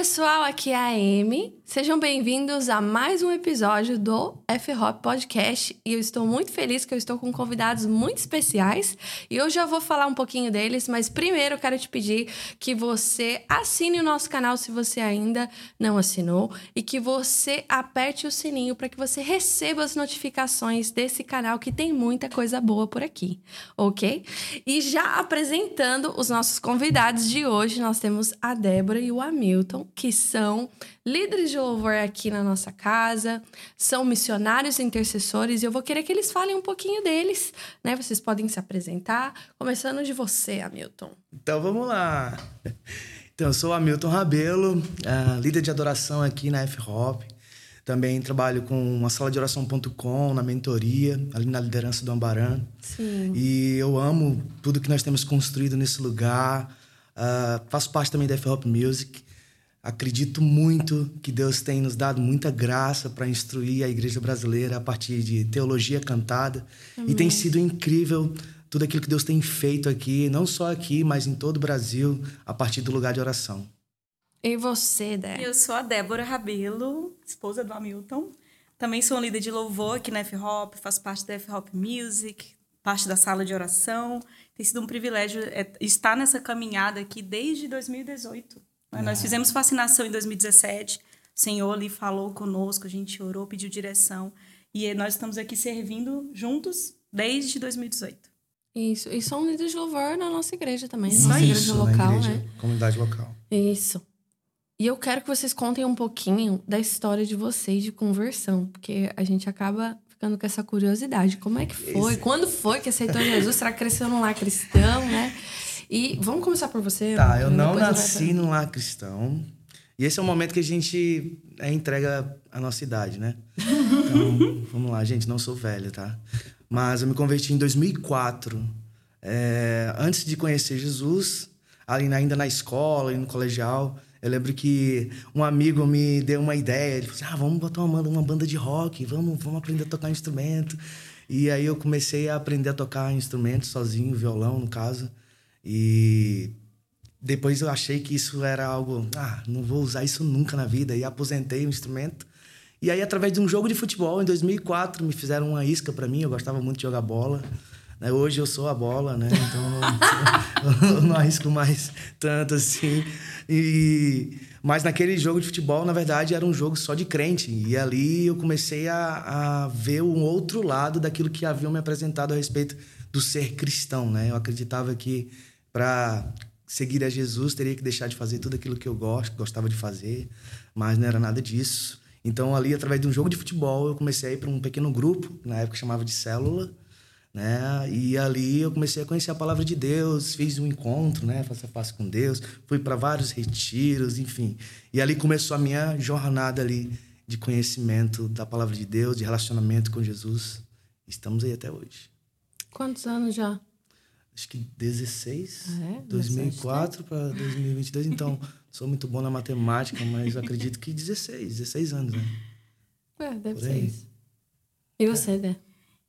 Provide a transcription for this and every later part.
pessoal, aqui é a Amy. Sejam bem-vindos a mais um episódio do F-Hop Podcast. E eu estou muito feliz que eu estou com convidados muito especiais. E hoje eu vou falar um pouquinho deles, mas primeiro eu quero te pedir que você assine o nosso canal se você ainda não assinou e que você aperte o sininho para que você receba as notificações desse canal que tem muita coisa boa por aqui, ok? E já apresentando os nossos convidados de hoje, nós temos a Débora e o Hamilton, que são líderes de louvor aqui na nossa casa, são missionários e intercessores, e eu vou querer que eles falem um pouquinho deles, né? Vocês podem se apresentar, começando de você, Hamilton. Então vamos lá. Então, eu sou Hamilton Rabelo, uh, líder de adoração aqui na F-Hop. Também trabalho com a sala de oração.com, na mentoria, ali na liderança do Ambaran. Sim. E eu amo tudo que nós temos construído nesse lugar. Uh, faço parte também da F-Hop Music. Acredito muito que Deus tem nos dado muita graça para instruir a igreja brasileira a partir de teologia cantada. Amém. E tem sido incrível tudo aquilo que Deus tem feito aqui, não só aqui, mas em todo o Brasil, a partir do lugar de oração. E você, Débora? Eu sou a Débora Rabelo, esposa do Hamilton. Também sou líder de louvor aqui na F-Hop, faço parte da F-Hop Music, parte da sala de oração. Tem sido um privilégio é, estar nessa caminhada aqui desde 2018. É. Nós fizemos fascinação em 2017. O Senhor ali falou conosco, a gente orou, pediu direção. E nós estamos aqui servindo juntos desde 2018. Isso. E são líderes de louvor na nossa igreja também. Isso, nossa igreja local, igreja, né? Comunidade local. Isso. E eu quero que vocês contem um pouquinho da história de vocês de conversão, porque a gente acaba ficando com essa curiosidade. Como é que foi? Esse... Quando foi que aceitou Jesus? Será que cresceu num lar cristão, né? E vamos começar por você. Tá, eu não nasci num lar cristão. E esse é o momento que a gente é, entrega a nossa idade, né? Então, vamos lá, gente, não sou velho, tá? Mas eu me converti em 2004. É, antes de conhecer Jesus, ali ainda na escola e no colegial, eu lembro que um amigo me deu uma ideia. Ele falou assim, ah, vamos botar uma, uma banda de rock, vamos, vamos aprender a tocar instrumento. E aí eu comecei a aprender a tocar instrumento sozinho, violão, no caso. E depois eu achei que isso era algo, ah, não vou usar isso nunca na vida. E aposentei o instrumento. E aí, através de um jogo de futebol, em 2004, me fizeram uma isca para mim. Eu gostava muito de jogar bola. Né? Hoje eu sou a bola, né? Então eu não arrisco mais tanto assim. E mas naquele jogo de futebol, na verdade, era um jogo só de crente. E ali eu comecei a, a ver um outro lado daquilo que haviam me apresentado a respeito do ser cristão, né? Eu acreditava que para seguir a Jesus, teria que deixar de fazer tudo aquilo que eu gosto, gostava de fazer, mas não era nada disso. Então, ali, através de um jogo de futebol, eu comecei a ir para um pequeno grupo, na época chamava de célula, né? E ali eu comecei a conhecer a palavra de Deus, fiz um encontro, né, face a face com Deus, fui para vários retiros, enfim. E ali começou a minha jornada ali de conhecimento da palavra de Deus, de relacionamento com Jesus. Estamos aí até hoje. Quantos anos já? Acho que 16, ah, é? 2004 para 2022. Então, sou muito bom na matemática, mas acredito que 16, 16 anos, né? É, deve ser isso. E você, Dé?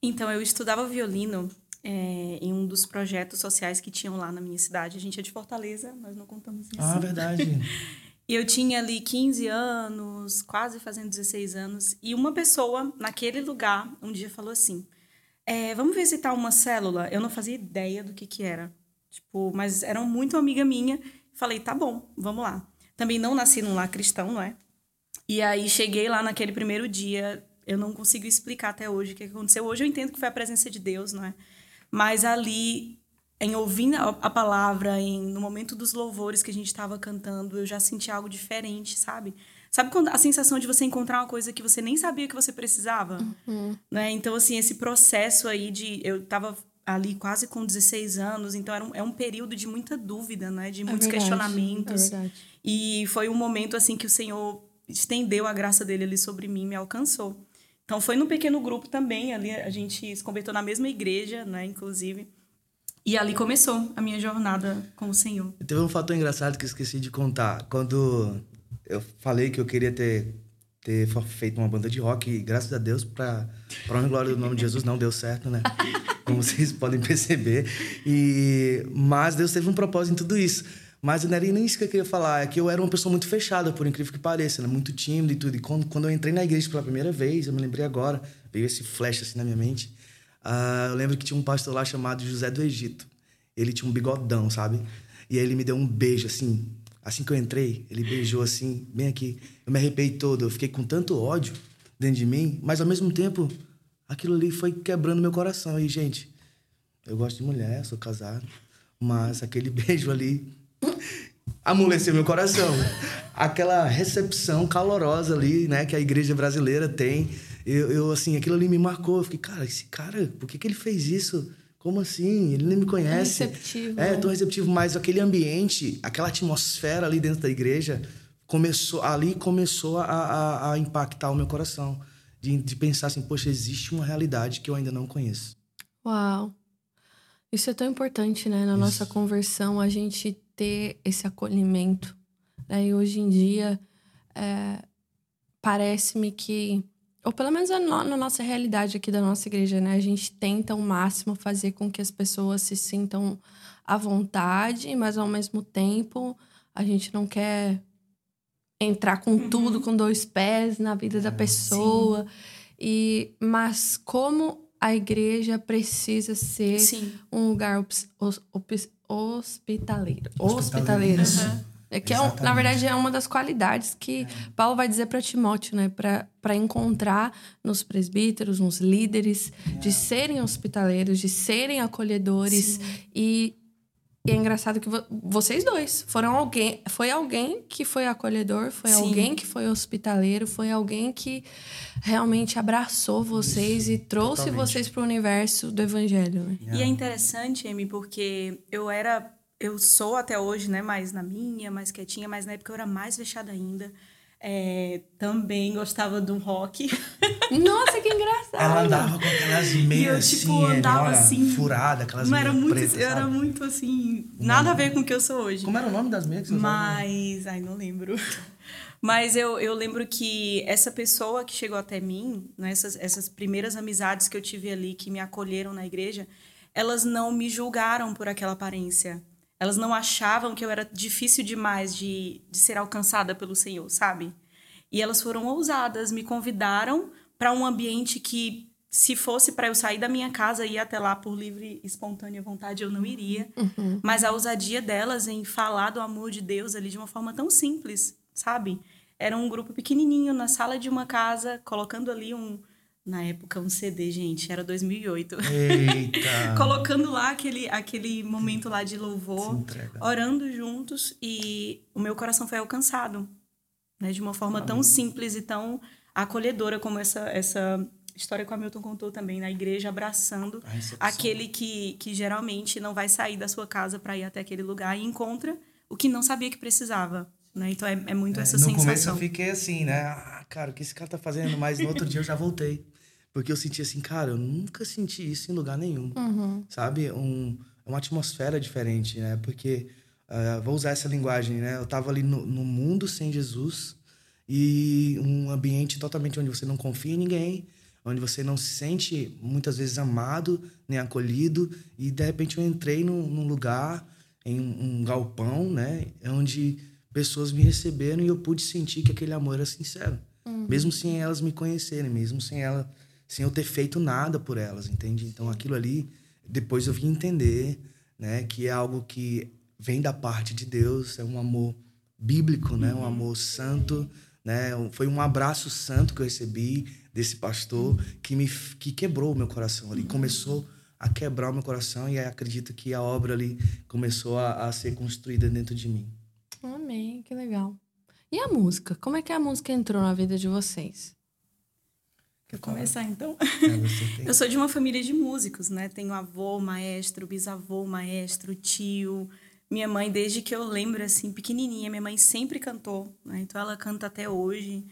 Então, eu estudava violino é, em um dos projetos sociais que tinham lá na minha cidade. A gente é de Fortaleza, nós não contamos isso. Ah, verdade. E eu tinha ali 15 anos, quase fazendo 16 anos, e uma pessoa naquele lugar um dia falou assim: é, vamos visitar uma célula. Eu não fazia ideia do que que era. Tipo, mas era muito amiga minha. Falei, tá bom, vamos lá. Também não nasci num lar cristão, não é? E aí cheguei lá naquele primeiro dia. Eu não consigo explicar até hoje o que aconteceu. Hoje eu entendo que foi a presença de Deus, não é? Mas ali, em ouvindo a palavra, em, no momento dos louvores que a gente estava cantando, eu já senti algo diferente, sabe? Sabe quando a sensação de você encontrar uma coisa que você nem sabia que você precisava? Uhum. Né? Então, assim, esse processo aí de. Eu tava ali quase com 16 anos, então era um, é um período de muita dúvida, né? De é muitos é verdade, questionamentos. É e foi um momento, assim, que o Senhor estendeu a graça dele ali sobre mim, me alcançou. Então, foi num pequeno grupo também, ali a gente se converteu na mesma igreja, né? Inclusive. E ali começou a minha jornada com o Senhor. Teve um fator engraçado que eu esqueci de contar. Quando eu falei que eu queria ter, ter feito uma banda de rock e graças a Deus, para honra e glória do nome de Jesus, não deu certo, né? Como vocês podem perceber. E, mas Deus teve um propósito em tudo isso. Mas não era nem isso que eu queria falar, é que eu era uma pessoa muito fechada, por incrível que pareça, né? muito tímido e tudo. E quando, quando eu entrei na igreja pela primeira vez, eu me lembrei agora, veio esse flash assim na minha mente. Uh, eu lembro que tinha um pastor lá chamado José do Egito. Ele tinha um bigodão, sabe? E aí ele me deu um beijo, assim. Assim que eu entrei, ele beijou assim, bem aqui. Eu me arrepiei todo, eu fiquei com tanto ódio dentro de mim, mas ao mesmo tempo, aquilo ali foi quebrando meu coração. E, gente, eu gosto de mulher, sou casado, mas aquele beijo ali amoleceu meu coração. Aquela recepção calorosa ali, né, que a igreja brasileira tem. Eu, eu, assim, aquilo ali me marcou. Eu fiquei, cara, esse cara, por que, que ele fez isso? Como assim? Ele nem me conhece. É receptivo. É, né? tô receptivo, mas aquele ambiente, aquela atmosfera ali dentro da igreja, começou ali começou a, a, a impactar o meu coração. De, de pensar assim, poxa, existe uma realidade que eu ainda não conheço. Uau! Isso é tão importante, né? Na Isso. nossa conversão, a gente ter esse acolhimento. Né? E hoje em dia, é, parece-me que, ou pelo menos na nossa realidade aqui da nossa igreja, né? A gente tenta ao máximo fazer com que as pessoas se sintam à vontade, mas ao mesmo tempo a gente não quer entrar com uhum. tudo, com dois pés na vida da é, pessoa. Sim. E, mas como a igreja precisa ser Sim. um lugar hospitaleiro. Hospitaleiro. Uhum. É que é um, na verdade é uma das qualidades que é. Paulo vai dizer para Timóteo, né, para encontrar nos presbíteros, nos líderes, é. de serem hospitaleiros, de serem acolhedores e e é engraçado que vocês dois foram alguém, foi alguém que foi acolhedor, foi Sim. alguém que foi hospitaleiro, foi alguém que realmente abraçou vocês Isso, e trouxe totalmente. vocês para o universo do evangelho. Né? E é interessante, Amy, porque eu era, eu sou até hoje, né, mais na minha, mais quietinha, mas na época eu era mais fechada ainda. É, também gostava do rock. Nossa, que engraçado! Ela andava com aquelas meias eu, tipo, assim, andava assim, furada, aquelas não era muito, pretas, Eu era muito assim, nada a ver com o que eu sou hoje. Como era o nome das meias que você Mas, ai, não lembro. Mas eu, eu lembro que essa pessoa que chegou até mim, né, essas, essas primeiras amizades que eu tive ali, que me acolheram na igreja, elas não me julgaram por aquela aparência elas não achavam que eu era difícil demais de, de ser alcançada pelo Senhor, sabe? E elas foram ousadas, me convidaram para um ambiente que, se fosse para eu sair da minha casa e ir até lá por livre e espontânea vontade, eu não iria. Uhum. Mas a ousadia delas em falar do amor de Deus ali de uma forma tão simples, sabe? Era um grupo pequenininho na sala de uma casa, colocando ali um, na época, um CD, gente, era 2008. Eita! Colocando lá aquele, aquele momento lá de louvor, orando juntos e o meu coração foi alcançado, né? De uma forma Amém. tão simples e tão acolhedora como essa, essa história que o Hamilton contou também, na igreja, abraçando aquele que, que geralmente não vai sair da sua casa para ir até aquele lugar e encontra o que não sabia que precisava. Né? Então é, é muito é, essa no sensação. No começo eu fiquei assim, né? Ah, cara, o que esse cara tá fazendo? Mas no outro dia eu já voltei. Porque eu senti assim, cara, eu nunca senti isso em lugar nenhum. Uhum. Sabe? Um, uma atmosfera diferente, né? Porque, uh, vou usar essa linguagem, né? Eu tava ali no, no, mundo sem Jesus e um ambiente totalmente onde você não confia em ninguém, onde você não se sente muitas vezes amado nem acolhido. E de repente eu entrei num, num lugar, em um, um galpão, né? Onde pessoas me receberam e eu pude sentir que aquele amor era sincero. Uhum. Mesmo sem elas me conhecerem, mesmo sem ela sem eu ter feito nada por elas, entende? Então aquilo ali, depois eu vim entender, né, que é algo que vem da parte de Deus, é um amor bíblico, né, um uhum. amor santo, né? Foi um abraço santo que eu recebi desse pastor que me que quebrou o meu coração ali, começou a quebrar o meu coração e acredito que a obra ali começou a, a ser construída dentro de mim. Amém, que legal. E a música? Como é que a música entrou na vida de vocês? Quer começar então? É, eu sou de uma família de músicos, né? Tenho avô, maestro, bisavô, maestro, tio. Minha mãe, desde que eu lembro, assim, pequenininha, minha mãe sempre cantou, né? Então ela canta até hoje.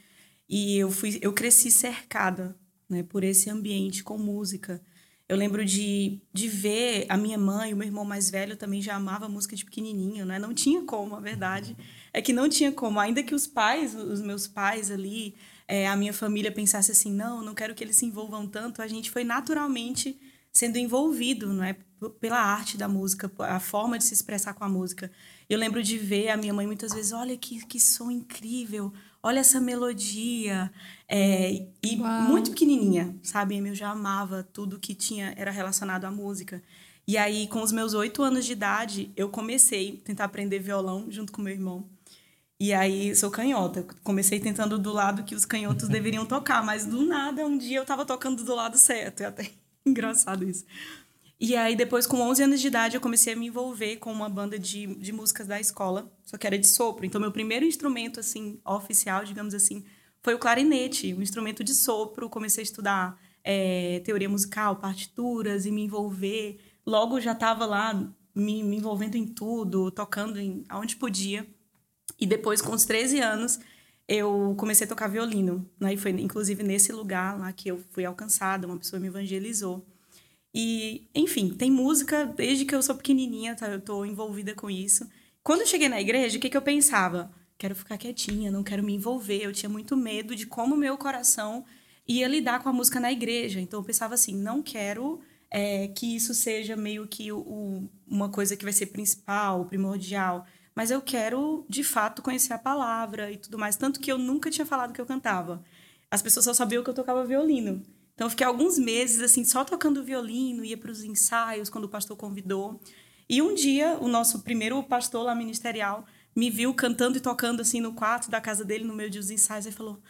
E eu fui, eu cresci cercada, né? Por esse ambiente com música. Eu lembro de, de ver a minha mãe, o meu irmão mais velho também já amava música de pequenininho, né? Não tinha como, a verdade é que não tinha como. Ainda que os pais, os meus pais ali, é, a minha família pensasse assim, não, não quero que eles se envolvam tanto, a gente foi naturalmente sendo envolvido, não é? pela arte da música, a forma de se expressar com a música. Eu lembro de ver a minha mãe muitas vezes, olha que, que som incrível, olha essa melodia. É, e Uau. muito pequenininha, sabe? Eu já amava tudo que tinha era relacionado à música. E aí, com os meus oito anos de idade, eu comecei a tentar aprender violão junto com meu irmão. E aí, sou canhota. Comecei tentando do lado que os canhotos deveriam tocar, mas do nada, um dia eu estava tocando do lado certo. É até engraçado isso. E aí, depois, com 11 anos de idade, eu comecei a me envolver com uma banda de, de músicas da escola, só que era de sopro. Então, meu primeiro instrumento, assim, oficial, digamos assim, foi o clarinete, um instrumento de sopro. Comecei a estudar é, teoria musical, partituras e me envolver. Logo, já estava lá me, me, envolvendo em tudo, tocando em, aonde podia. E depois, com os 13 anos, eu comecei a tocar violino. Né? E foi, inclusive, nesse lugar lá que eu fui alcançada, uma pessoa me evangelizou. E, enfim, tem música desde que eu sou pequenininha, tá? Eu tô envolvida com isso. Quando eu cheguei na igreja, o que, que eu pensava? Quero ficar quietinha, não quero me envolver. Eu tinha muito medo de como meu coração ia lidar com a música na igreja. Então eu pensava assim, não quero é, que isso seja meio que o, uma coisa que vai ser principal, primordial. Mas eu quero, de fato, conhecer a palavra e tudo mais. Tanto que eu nunca tinha falado que eu cantava. As pessoas só sabiam que eu tocava violino. Então, eu fiquei alguns meses, assim, só tocando violino, ia para os ensaios quando o pastor convidou. E um dia, o nosso primeiro pastor lá ministerial me viu cantando e tocando, assim, no quarto da casa dele, no meio dos ensaios, e falou: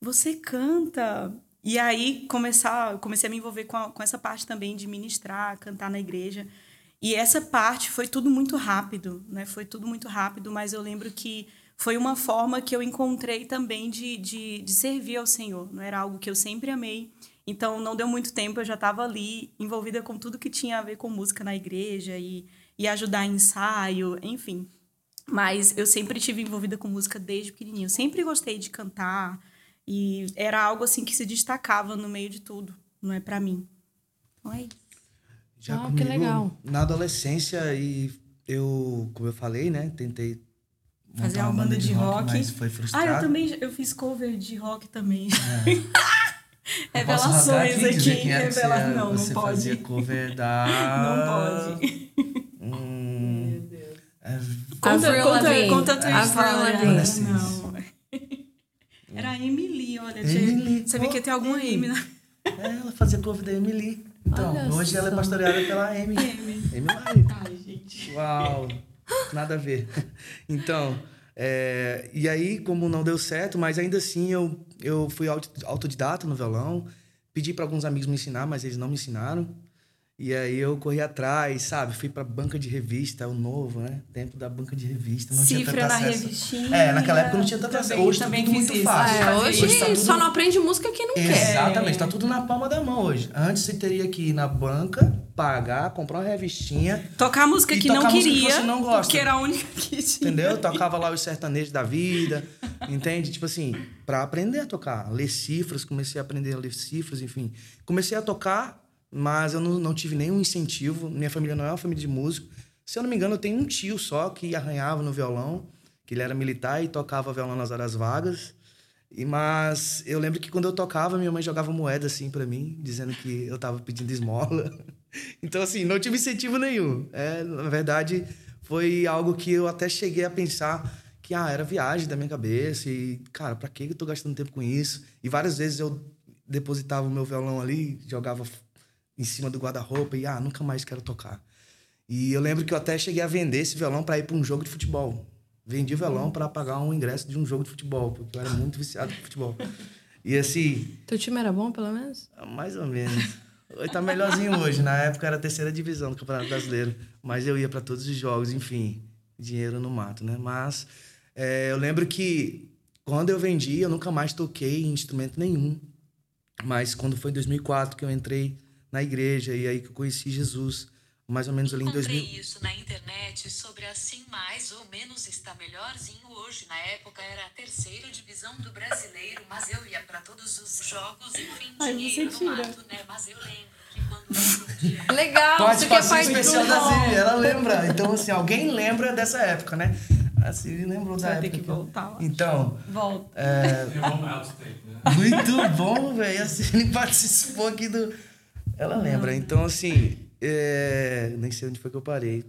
Você canta? E aí, começar, comecei a me envolver com, a, com essa parte também de ministrar, cantar na igreja. E essa parte foi tudo muito rápido, né? Foi tudo muito rápido, mas eu lembro que foi uma forma que eu encontrei também de, de, de servir ao Senhor. Não era algo que eu sempre amei, então, não deu muito tempo, eu já estava ali, envolvida com tudo que tinha a ver com música na igreja e, e ajudar em ensaio, enfim. Mas eu sempre tive envolvida com música desde pequenininho. sempre gostei de cantar e era algo assim que se destacava no meio de tudo, não é para mim. Então é isso. Já oh, comigo, que legal. Na adolescência e eu, como eu falei, né, tentei fazer uma, uma banda, de, de rock, rock, mas foi frustrado. Ah, eu também eu fiz cover de rock também. É. Revelações aqui. aqui é Revela... Você, não, você não pode. fazia cover da... Não pode. Hum... Meu Deus. É... Conta, conta, conta a tua história. Não. Era a Emily, olha. Emily, Sabia que ia ter alguma M, né? É, ela fazia cover da Emily. Então, olha hoje só. ela é pastoreada pela Amy. Amy. Emily. Ai, gente. Uau. Nada a ver. Então... É, e aí, como não deu certo, mas ainda assim eu, eu fui autodidata no violão, pedi para alguns amigos me ensinar, mas eles não me ensinaram. E aí eu corri atrás, sabe? Fui pra banca de revista, o novo, né? Tempo da banca de revista. Não Cifra tinha na acesso. revistinha. É, naquela época não tinha tanto acesso. Hoje tá tudo muito isso. fácil. É, hoje, hoje tá tudo... só não aprende música quem não Exatamente, quer. Exatamente, tá tudo na palma da mão hoje. Antes você teria que ir na banca, pagar, comprar uma revistinha. Tocar música que não queria. Que você não gosta. Porque era a única que tinha. Entendeu? Tocava lá os sertanejos da vida. entende? Tipo assim, para aprender a tocar. Ler cifras, comecei a aprender a ler cifras, enfim. Comecei a tocar mas eu não, não tive nenhum incentivo. Minha família não é uma família de músico. Se eu não me engano, eu tenho um tio só que arranhava no violão, que ele era militar e tocava violão nas horas vagas. E mas eu lembro que quando eu tocava, minha mãe jogava moeda assim para mim, dizendo que eu tava pedindo esmola. então assim, não tive incentivo nenhum. É, na verdade, foi algo que eu até cheguei a pensar que ah, era viagem da minha cabeça e cara, para que eu tô gastando tempo com isso? E várias vezes eu depositava o meu violão ali, jogava em cima do guarda-roupa e, ah, nunca mais quero tocar. E eu lembro que eu até cheguei a vender esse violão para ir para um jogo de futebol. Vendi o violão para pagar um ingresso de um jogo de futebol, porque eu era muito viciado em futebol. E assim. Teu time era bom, pelo menos? Mais ou menos. Tá melhorzinho hoje. Na época era a terceira divisão do Campeonato Brasileiro. Mas eu ia para todos os jogos, enfim. Dinheiro no mato, né? Mas é, eu lembro que quando eu vendi, eu nunca mais toquei em instrumento nenhum. Mas quando foi em 2004 que eu entrei na igreja e aí que eu conheci Jesus, mais ou menos ali em 2000. Encontrei isso na internet sobre assim mais ou menos está melhorzinho hoje. Na época era a terceira divisão do brasileiro, mas eu ia para todos os jogos, enfim, Ai, dinheiro no mato, né? Mas eu lembro que quando Legal, Pode você é especial da Siri, ela lembra. Então, assim, alguém lembra dessa época, né? A Siri lembrou da época. Tem que voltar lá. Então. Volta. É... né? Muito bom, velho. A Siri participou aqui do ela lembra. Então, assim, É, nem sei onde foi que eu parei.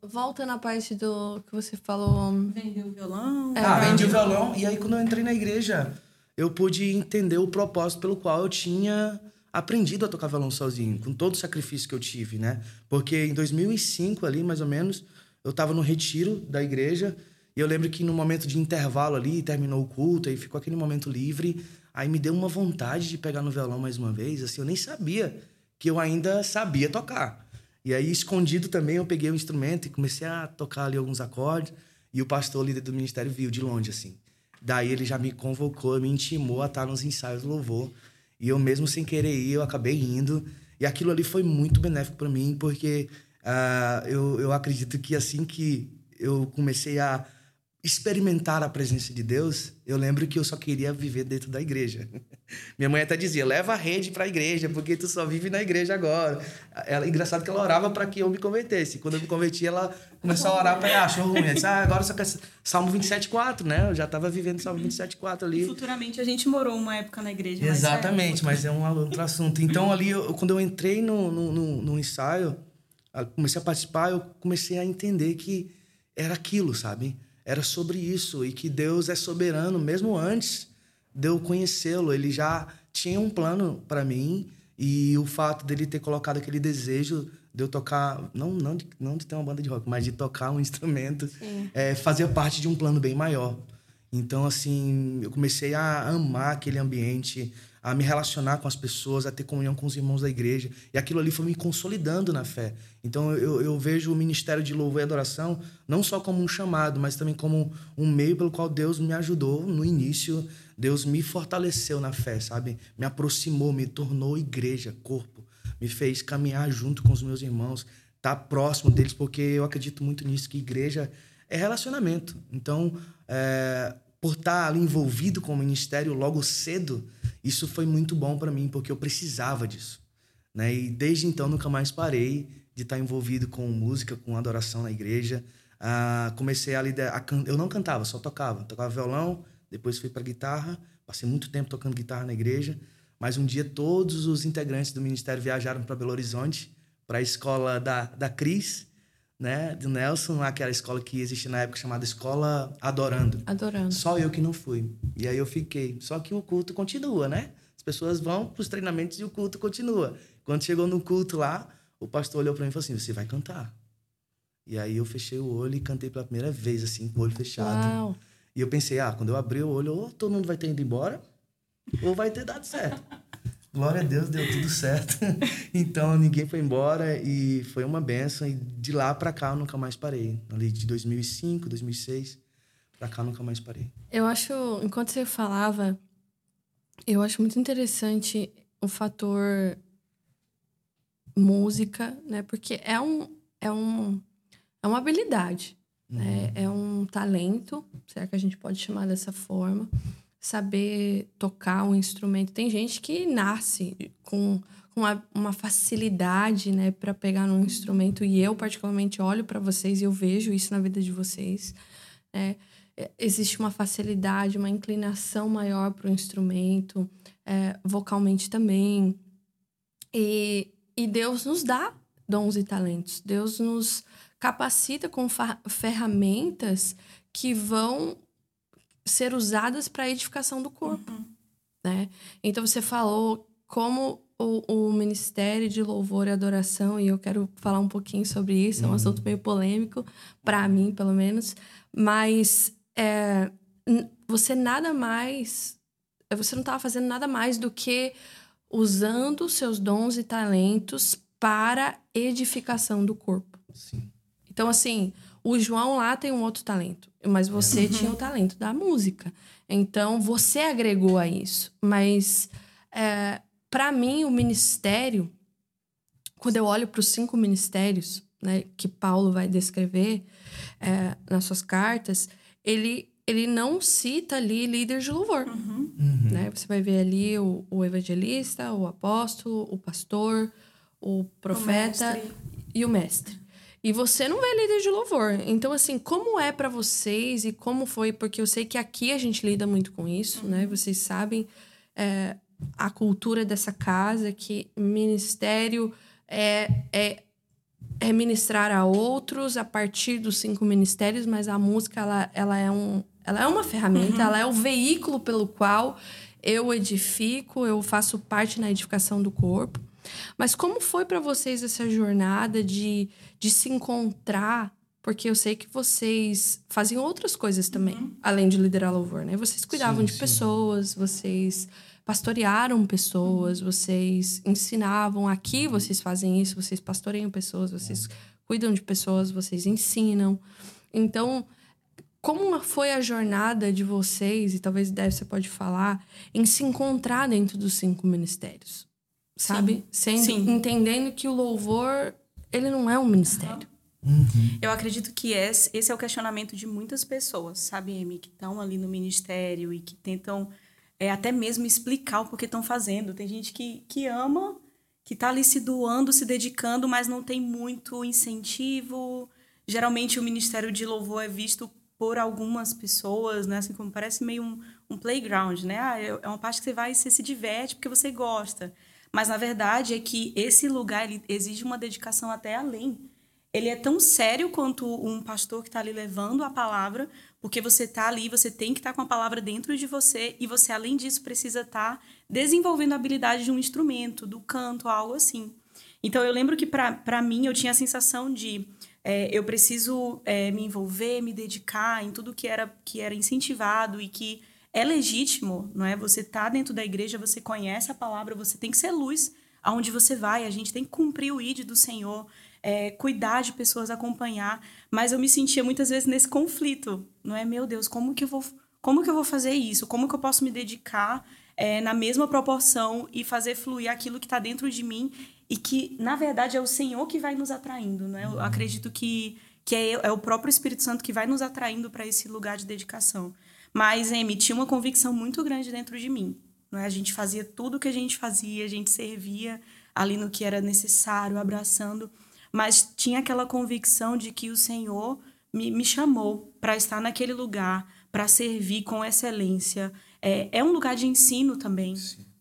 Volta na parte do que você falou. Vendeu o violão. É, ah, vendi o violão. E aí, quando eu entrei na igreja, eu pude entender o propósito pelo qual eu tinha aprendido a tocar violão sozinho, com todo o sacrifício que eu tive, né? Porque em 2005, ali, mais ou menos, eu tava no retiro da igreja. E eu lembro que no momento de intervalo ali, terminou o culto, aí ficou aquele momento livre. Aí me deu uma vontade de pegar no violão mais uma vez. Assim, eu nem sabia que eu ainda sabia tocar. E aí, escondido também, eu peguei o instrumento e comecei a tocar ali alguns acordes. E o pastor, líder do ministério, viu de longe, assim. Daí ele já me convocou, me intimou a estar nos ensaios do louvor. E eu mesmo sem querer ir, eu acabei indo. E aquilo ali foi muito benéfico para mim, porque ah, eu, eu acredito que assim que eu comecei a experimentar a presença de Deus, eu lembro que eu só queria viver dentro da igreja. Minha mãe até dizia: leva a rede para a igreja, porque tu só vive na igreja agora. Ela, engraçado que ela orava para que eu me convertesse. Quando eu me converti, ela começou a orar para ah, achou ruim. Disse, ah, agora só quer Salmo 27,4, né? Eu já estava vivendo Salmo 27,4 ali. Futuramente a gente morou uma época na igreja. mas Exatamente, mas é um outro assunto. Então, ali, eu- quando eu entrei no, no, no, no ensaio, comecei a participar, eu comecei a entender que era aquilo, sabe? Era sobre isso e que Deus é soberano, mesmo antes de eu conhecê-lo. Ele já tinha um plano para mim e o fato dele ter colocado aquele desejo de eu tocar, não, não, de, não de ter uma banda de rock, mas de tocar um instrumento, é, fazia parte de um plano bem maior. Então, assim, eu comecei a amar aquele ambiente, a me relacionar com as pessoas, a ter comunhão com os irmãos da igreja. E aquilo ali foi me consolidando na fé. Então, eu, eu vejo o ministério de louvor e adoração não só como um chamado, mas também como um meio pelo qual Deus me ajudou no início. Deus me fortaleceu na fé, sabe? Me aproximou, me tornou igreja, corpo. Me fez caminhar junto com os meus irmãos, estar próximo deles, porque eu acredito muito nisso, que igreja é relacionamento. Então, é, por estar ali envolvido com o ministério logo cedo, isso foi muito bom para mim, porque eu precisava disso. Né? E desde então nunca mais parei de estar envolvido com música, com adoração na igreja. Ah, comecei a liderar. a can- Eu não cantava, só tocava. Tocava violão, depois fui para guitarra. Passei muito tempo tocando guitarra na igreja. Mas um dia todos os integrantes do ministério viajaram para Belo Horizonte, para a escola da, da Cris, né? Do Nelson, aquela escola que existia na época chamada Escola Adorando. Adorando. Só eu que não fui. E aí eu fiquei. Só que o culto continua, né? As pessoas vão para os treinamentos e o culto continua. Quando chegou no culto lá, o pastor olhou para mim e falou assim: Você vai cantar. E aí eu fechei o olho e cantei pela primeira vez, assim, com o olho fechado. Uau. E eu pensei: Ah, quando eu abri o olho, ou todo mundo vai ter ido embora, ou vai ter dado certo. Glória a Deus, deu tudo certo. então ninguém foi embora e foi uma benção. E de lá para cá eu nunca mais parei. Ali de 2005, 2006, para cá eu nunca mais parei. Eu acho, enquanto você falava, eu acho muito interessante o fator música, né? Porque é um é um é uma habilidade, né? É um talento, será que a gente pode chamar dessa forma? Saber tocar um instrumento. Tem gente que nasce com uma, uma facilidade, né, para pegar num instrumento e eu particularmente olho para vocês e eu vejo isso na vida de vocês, né? é, existe uma facilidade, uma inclinação maior para o instrumento, é, vocalmente também. E, e Deus nos dá dons e talentos. Deus nos capacita com ferramentas que vão ser usadas para a edificação do corpo. Né? Então você falou como o, o Ministério de Louvor e Adoração, e eu quero falar um pouquinho sobre isso, é um assunto meio polêmico, para mim, pelo menos, mas é, você nada mais. Você não estava fazendo nada mais do que usando seus dons e talentos para edificação do corpo. Sim. Então, assim, o João lá tem um outro talento, mas você tinha o talento da música. Então, você agregou a isso. Mas, é, para mim, o ministério, quando eu olho para os cinco ministérios né, que Paulo vai descrever é, nas suas cartas, ele, ele não cita ali líder de louvor. Uhum. Né? Você vai ver ali o, o evangelista, o apóstolo, o pastor, o profeta mestre. e o mestre. E você não vê líder de louvor. Então, assim, como é pra vocês e como foi? Porque eu sei que aqui a gente lida muito com isso, né? Vocês sabem é, a cultura dessa casa, que ministério é, é, é ministrar a outros a partir dos cinco ministérios, mas a música ela, ela, é, um, ela é uma ferramenta, ela é o veículo pelo qual eu edifico, eu faço parte na edificação do corpo. Mas como foi para vocês essa jornada de, de se encontrar? Porque eu sei que vocês faziam outras coisas também, além de liderar louvor, né? Vocês cuidavam Sim, de sim. pessoas, vocês pastorearam pessoas, vocês ensinavam aqui, vocês fazem isso, vocês pastoreiam pessoas, vocês cuidam de pessoas, vocês ensinam. Então, como foi a jornada de vocês, e talvez deve você pode falar, em se encontrar dentro dos cinco ministérios? Sabe? Sendo, Sim. entendendo que o louvor, ele não é um ministério. Eu acredito que esse, esse é o questionamento de muitas pessoas, sabe, Amy, que estão ali no ministério e que tentam é, até mesmo explicar o porquê estão fazendo. Tem gente que, que ama, que está ali se doando, se dedicando, mas não tem muito incentivo. Geralmente o ministério de louvor é visto por algumas pessoas, né? Assim como parece meio um, um playground, né? Ah, é é uma parte que você vai e você se diverte porque você gosta. Mas na verdade é que esse lugar ele exige uma dedicação até além. Ele é tão sério quanto um pastor que está ali levando a palavra, porque você está ali, você tem que estar com a palavra dentro de você e você, além disso, precisa estar desenvolvendo a habilidade de um instrumento, do canto, algo assim. Então, eu lembro que, para mim, eu tinha a sensação de é, eu preciso é, me envolver, me dedicar em tudo que era, que era incentivado e que é legítimo, não é? Você tá dentro da igreja, você conhece a palavra, você tem que ser luz aonde você vai, a gente tem que cumprir o ID do Senhor, é, cuidar de pessoas, acompanhar, mas eu me sentia muitas vezes nesse conflito, não é? Meu Deus, como que eu vou, como que eu vou fazer isso? Como que eu posso me dedicar é, na mesma proporção e fazer fluir aquilo que está dentro de mim e que, na verdade, é o Senhor que vai nos atraindo, né? Eu acredito que, que é, é o próprio Espírito Santo que vai nos atraindo para esse lugar de dedicação. Mas, Amy, tinha uma convicção muito grande dentro de mim. Não é? A gente fazia tudo o que a gente fazia, a gente servia ali no que era necessário, abraçando, mas tinha aquela convicção de que o Senhor me, me chamou para estar naquele lugar, para servir com excelência. É, é um lugar de ensino também.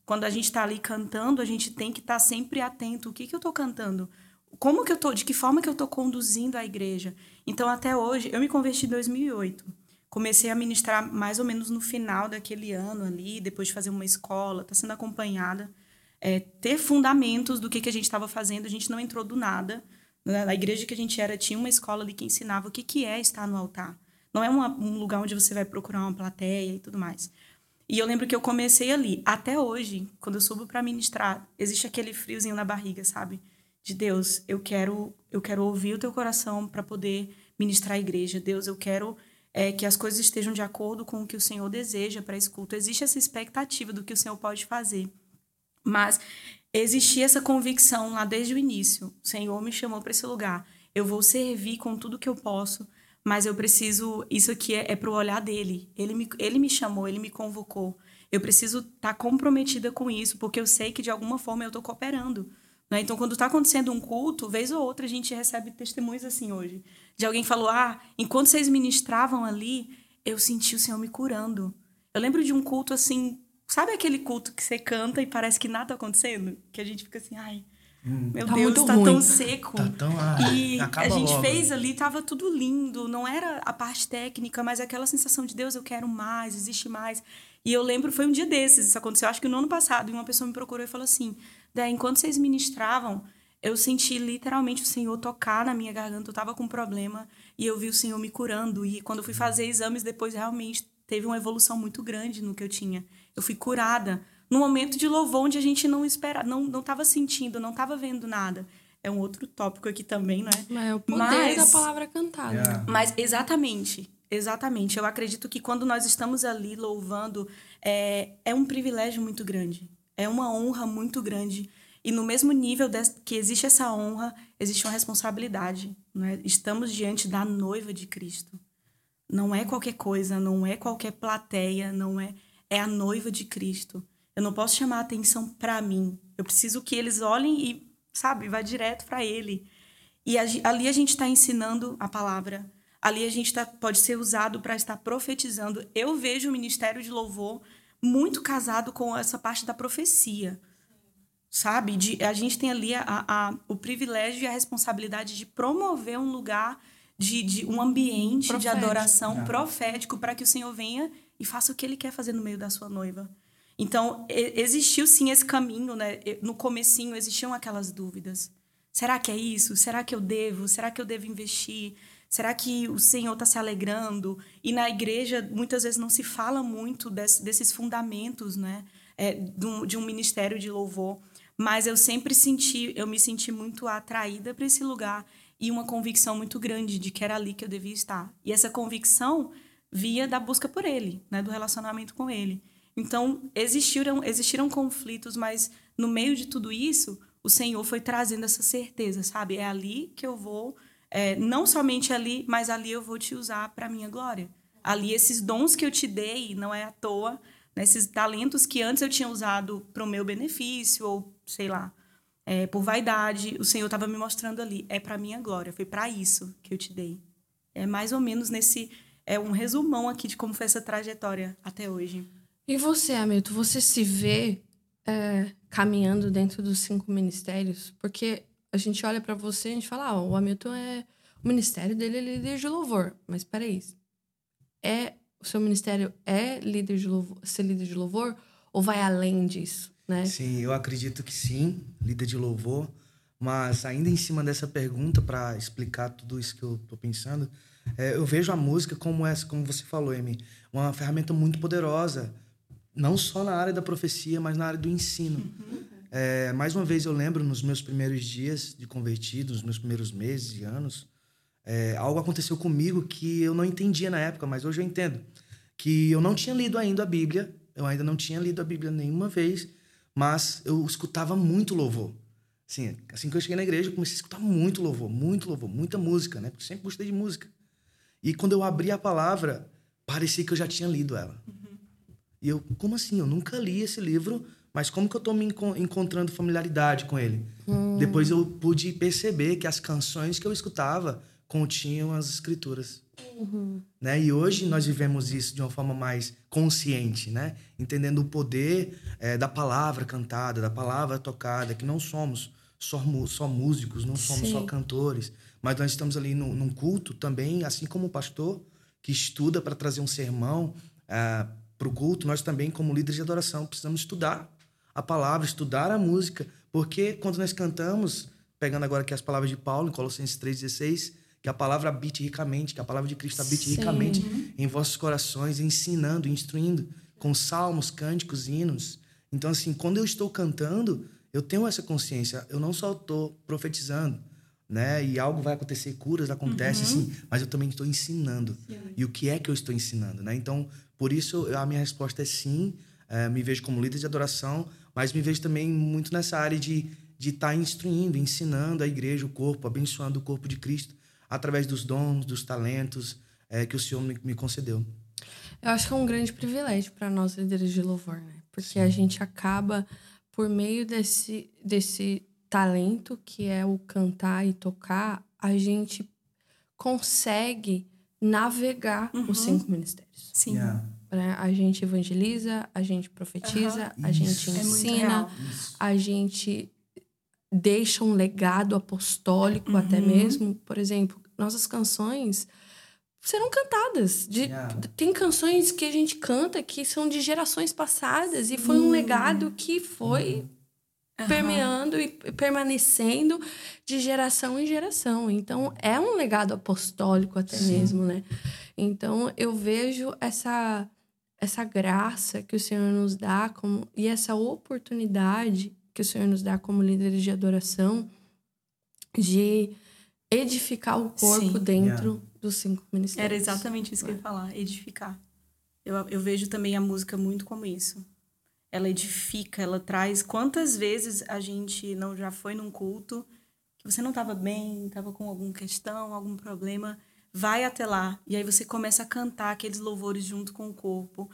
Quando a gente está ali cantando, a gente tem que estar sempre atento. O que, que eu estou cantando? Como que eu tô? De que forma que eu estou conduzindo a igreja? Então, até hoje, eu me converti em 2008. Comecei a ministrar mais ou menos no final daquele ano ali, depois de fazer uma escola, tá sendo acompanhada. É, ter fundamentos do que, que a gente estava fazendo, a gente não entrou do nada. Na na igreja que a gente era, tinha uma escola ali que ensinava o que, que é estar no altar. Não é uma- um lugar onde você vai procurar uma plateia e tudo mais. E eu lembro que eu comecei ali. Até hoje, quando eu subo para ministrar, existe aquele friozinho na barriga, sabe? De Deus, eu quero, eu quero ouvir o teu coração para poder ministrar a igreja. Deus, eu quero é, que as coisas estejam de acordo com o que o Senhor deseja para esse culto. Existe essa expectativa do que o Senhor pode fazer. Mas existia essa convicção lá desde o início. O Senhor me chamou para esse lugar. Eu vou servir com tudo que eu posso, mas eu preciso. Isso aqui é, é para o olhar dele. Ele me, ele me chamou, ele me convocou. Eu preciso estar comprometida com isso, porque eu sei que de alguma forma eu estou cooperando. né? Então, quando está acontecendo um culto, vez ou outra a gente recebe testemunhos assim hoje. De alguém que falou: Ah, enquanto vocês ministravam ali, eu senti o Senhor me curando. Eu lembro de um culto assim, sabe aquele culto que você canta e parece que nada tá acontecendo? Que a gente fica assim, ai, meu Tá Deus, muito tá ruim. tão seco. Tá tão- ah, e acaba a gente logo. fez ali, tava tudo lindo, não era a parte técnica, mas aquela sensação de Deus, eu quero mais, existe mais. E eu lembro, foi um dia desses, isso aconteceu, acho que no ano passado, e uma pessoa me procurou e falou assim: Dé, enquanto vocês ministravam, eu senti literalmente o Senhor tocar na minha garganta, eu tava com um problema, e eu vi o Senhor me curando. E quando eu fui fazer exames depois, realmente teve uma evolução muito grande no que eu tinha. Eu fui curada num momento de louvor onde a gente não espera, não não estava sentindo, não estava vendo nada. É um outro tópico aqui também, não é? Mas é o poder Mas- da palavra cantada. Yeah. Mas exatamente, exatamente. Eu acredito que quando nós estamos ali louvando, é, é um privilégio muito grande. É uma honra muito grande. E no mesmo nível que existe essa honra, existe uma responsabilidade. Né? Estamos diante da noiva de Cristo. Não é qualquer coisa, não é qualquer plateia, não é. É a noiva de Cristo. Eu não posso chamar a atenção para mim. Eu preciso que eles olhem e, sabe, vá direto para Ele. E ali a gente está ensinando a palavra. Ali a gente tá, pode ser usado para estar profetizando. Eu vejo o ministério de louvor muito casado com essa parte da profecia. Sabe? De, a gente tem ali a, a, o privilégio e a responsabilidade de promover um lugar, de, de um ambiente Profético. de adoração É. profético para que o Senhor venha e faça o que Ele quer fazer no meio da sua noiva. Então, e- existiu sim esse caminho, né? No comecinho existiam aquelas dúvidas. Será que é isso? Será que eu devo? Será que eu devo investir? Será que o Senhor está se alegrando? E na igreja, muitas vezes não se fala muito des- desses fundamentos, né? É, de, um, de um ministério de louvor. Mas eu sempre senti, eu me senti muito atraída para esse lugar e uma convicção muito grande de que era ali que eu devia estar. E essa convicção via da busca por Ele, né? Do relacionamento com Ele. Então, existiram, existiram conflitos, mas no meio de tudo isso, o Senhor foi trazendo essa certeza, sabe? É ali que eu vou, é, não somente ali, mas ali eu vou te usar para minha glória. Ali, esses dons que eu te dei, não é à toa, né? esses talentos que antes eu tinha usado para o meu benefício, ou sei lá, é, por vaidade, o Senhor estava me mostrando ali. É para minha glória, foi para isso que eu te dei. É mais ou menos nesse. É um resumão aqui de como foi essa trajetória até hoje. E você, Hamilton, você se vê é, caminhando dentro dos cinco ministérios? Porque a gente olha pra você e a gente fala, ah, o Hamilton é... O ministério dele é líder de louvor. Mas peraí, é, o seu ministério é líder de louvor, ser líder de louvor? Ou vai além disso, né? Sim, eu acredito que sim, líder de louvor. Mas ainda em cima dessa pergunta, para explicar tudo isso que eu tô pensando, é, eu vejo a música como essa, como você falou, Amy, uma ferramenta muito poderosa, não só na área da profecia, mas na área do ensino. É, mais uma vez eu lembro nos meus primeiros dias de convertido, nos meus primeiros meses e anos, é, algo aconteceu comigo que eu não entendia na época, mas hoje eu entendo. Que eu não tinha lido ainda a Bíblia, eu ainda não tinha lido a Bíblia nenhuma vez, mas eu escutava muito louvor. Assim, assim que eu cheguei na igreja, eu comecei a escutar muito louvor, muito louvor, muita música, né? Porque eu sempre gostei de música. E quando eu abri a palavra, parecia que eu já tinha lido ela. E eu, como assim? Eu nunca li esse livro, mas como que eu tô me enco- encontrando familiaridade com ele? Depois eu pude perceber que as canções que eu escutava continham as escrituras. Né? E hoje nós vivemos isso de uma forma mais consciente, né? Entendendo o poder eh, da palavra cantada, da palavra tocada, que não somos só, só músicos, não somos só Sim. cantores, mas nós estamos ali num, num culto também, assim como o pastor que estuda para trazer um sermão para o culto, nós também, como líderes de adoração, precisamos estudar a palavra, estudar a música, porque quando nós cantamos, pegando agora aqui as palavras de Paulo, em Colossenses 3,16, que a palavra habite ricamente, que a palavra de Cristo habite Sim. ricamente em vossos corações, ensinando, instruindo, com salmos, cânticos, hinos. Então, assim, quando eu estou cantando, eu tenho essa consciência, eu não só estou profetizando, né? E algo vai acontecer, curas acontecem, sim, mas eu também estou ensinando. E o que é que eu estou ensinando, né? Então, por isso, a minha resposta é sim. eh, me vejo como líder de adoração, mas me vejo também muito nessa área de de estar instruindo, ensinando a igreja, o corpo, abençoando o corpo de Cristo através dos dons, dos talentos eh, que o Senhor me, me concedeu. Eu acho que é um grande privilégio para nós líderes de louvor, né? Porque a gente acaba, por meio desse, desse talento que é o cantar e tocar, a gente consegue navegar os cinco ministérios. Sim. né? A gente evangeliza, a gente profetiza, a gente. É ensina, real. a gente deixa um legado apostólico até Uhum. mesmo. Por exemplo, nossas canções serão cantadas. De- Yeah. Tem canções que a gente canta que são de gerações passadas e foi um legado que foi Aham. permeando e permanecendo de geração em geração. Então, é um legado apostólico até mesmo, né? Então, eu vejo essa essa graça que o Senhor nos dá como e essa oportunidade que o Senhor nos dá como líderes de adoração de edificar o corpo Sim. dentro dos cinco ministérios. Era exatamente isso que eu ia falar, edificar. Eu, eu vejo também a música muito como isso. Ela edifica, ela traz. Quantas vezes a gente não já foi num culto que você não estava bem, estava com alguma questão, algum problema, vai até lá e aí você começa a cantar aqueles louvores junto com o corpo.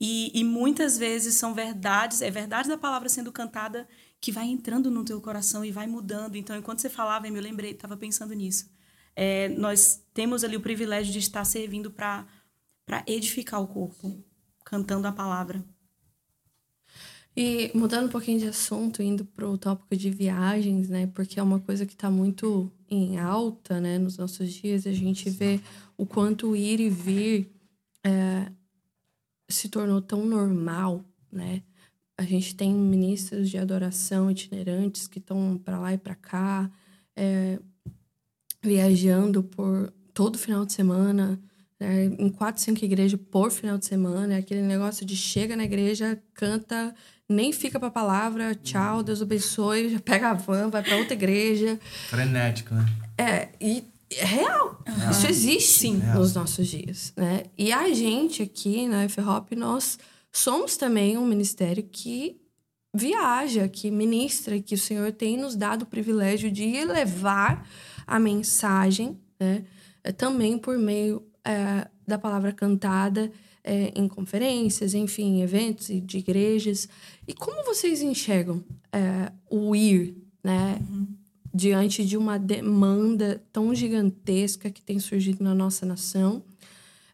E, e muitas vezes são verdades, é verdade da palavra sendo cantada que vai entrando no teu coração e vai mudando. Então, enquanto você falava, eu me lembrei, estava pensando nisso. É, nós temos ali o privilégio de estar servindo para edificar o corpo, cantando a palavra. E mudando um pouquinho de assunto, indo para o tópico de viagens, né? Porque é uma coisa que está muito em alta, né? Nos nossos dias, a gente vê o quanto ir e vir é, se tornou tão normal, né? A gente tem ministros de adoração itinerantes que estão para lá e para cá, é, viajando por todo final de semana, né? em quatro, cinco igrejas por final de semana. É aquele negócio de chega na igreja, canta, nem fica pra palavra, tchau, Deus abençoe, já pega a van, vai para outra igreja. Frenético, né? É, e é real. Isso existe Sim. nos nossos dias, né? E a gente aqui na F-Hop, nós somos também um ministério que viaja, que ministra, que o Senhor tem nos dado o privilégio de levar a mensagem, né? É, também por meio é, da palavra cantada é, em conferências, enfim, em eventos de igrejas. E como vocês enxergam é, o ir, né? Uhum. Diante de uma demanda tão gigantesca que tem surgido na nossa nação,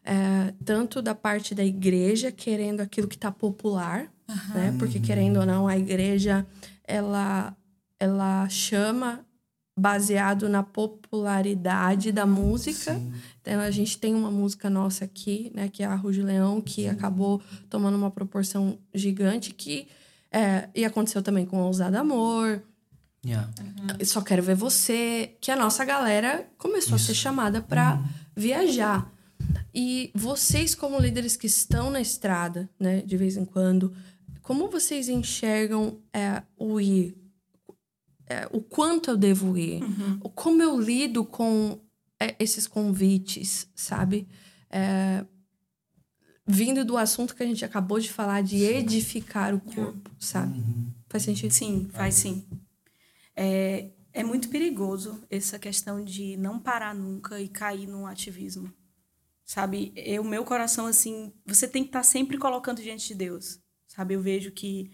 é, tanto da parte da igreja querendo aquilo que está popular, uhum. né? Porque querendo ou não, a igreja ela ela chama baseado na popularidade da música. Sim. Então a gente tem uma música nossa aqui, né, que é a Ruge Leão, que Sim. acabou tomando uma proporção gigante que é, e aconteceu também com Ousado Amor. Yeah. Uhum. Só quero ver você, que a nossa galera começou Isso. a ser chamada para uhum. viajar. E vocês como líderes que estão na estrada, né, de vez em quando, como vocês enxergam é, o ir é, o quanto eu devo ir, uhum. como eu lido com é, esses convites, sabe? É, vindo do assunto que a gente acabou de falar, de sim. edificar o corpo, sabe? Uhum. Faz sentido? Sim, faz sim. É, é muito perigoso essa questão de não parar nunca e cair num ativismo. Sabe? O meu coração, assim, você tem que estar sempre colocando diante de Deus. Sabe? Eu vejo que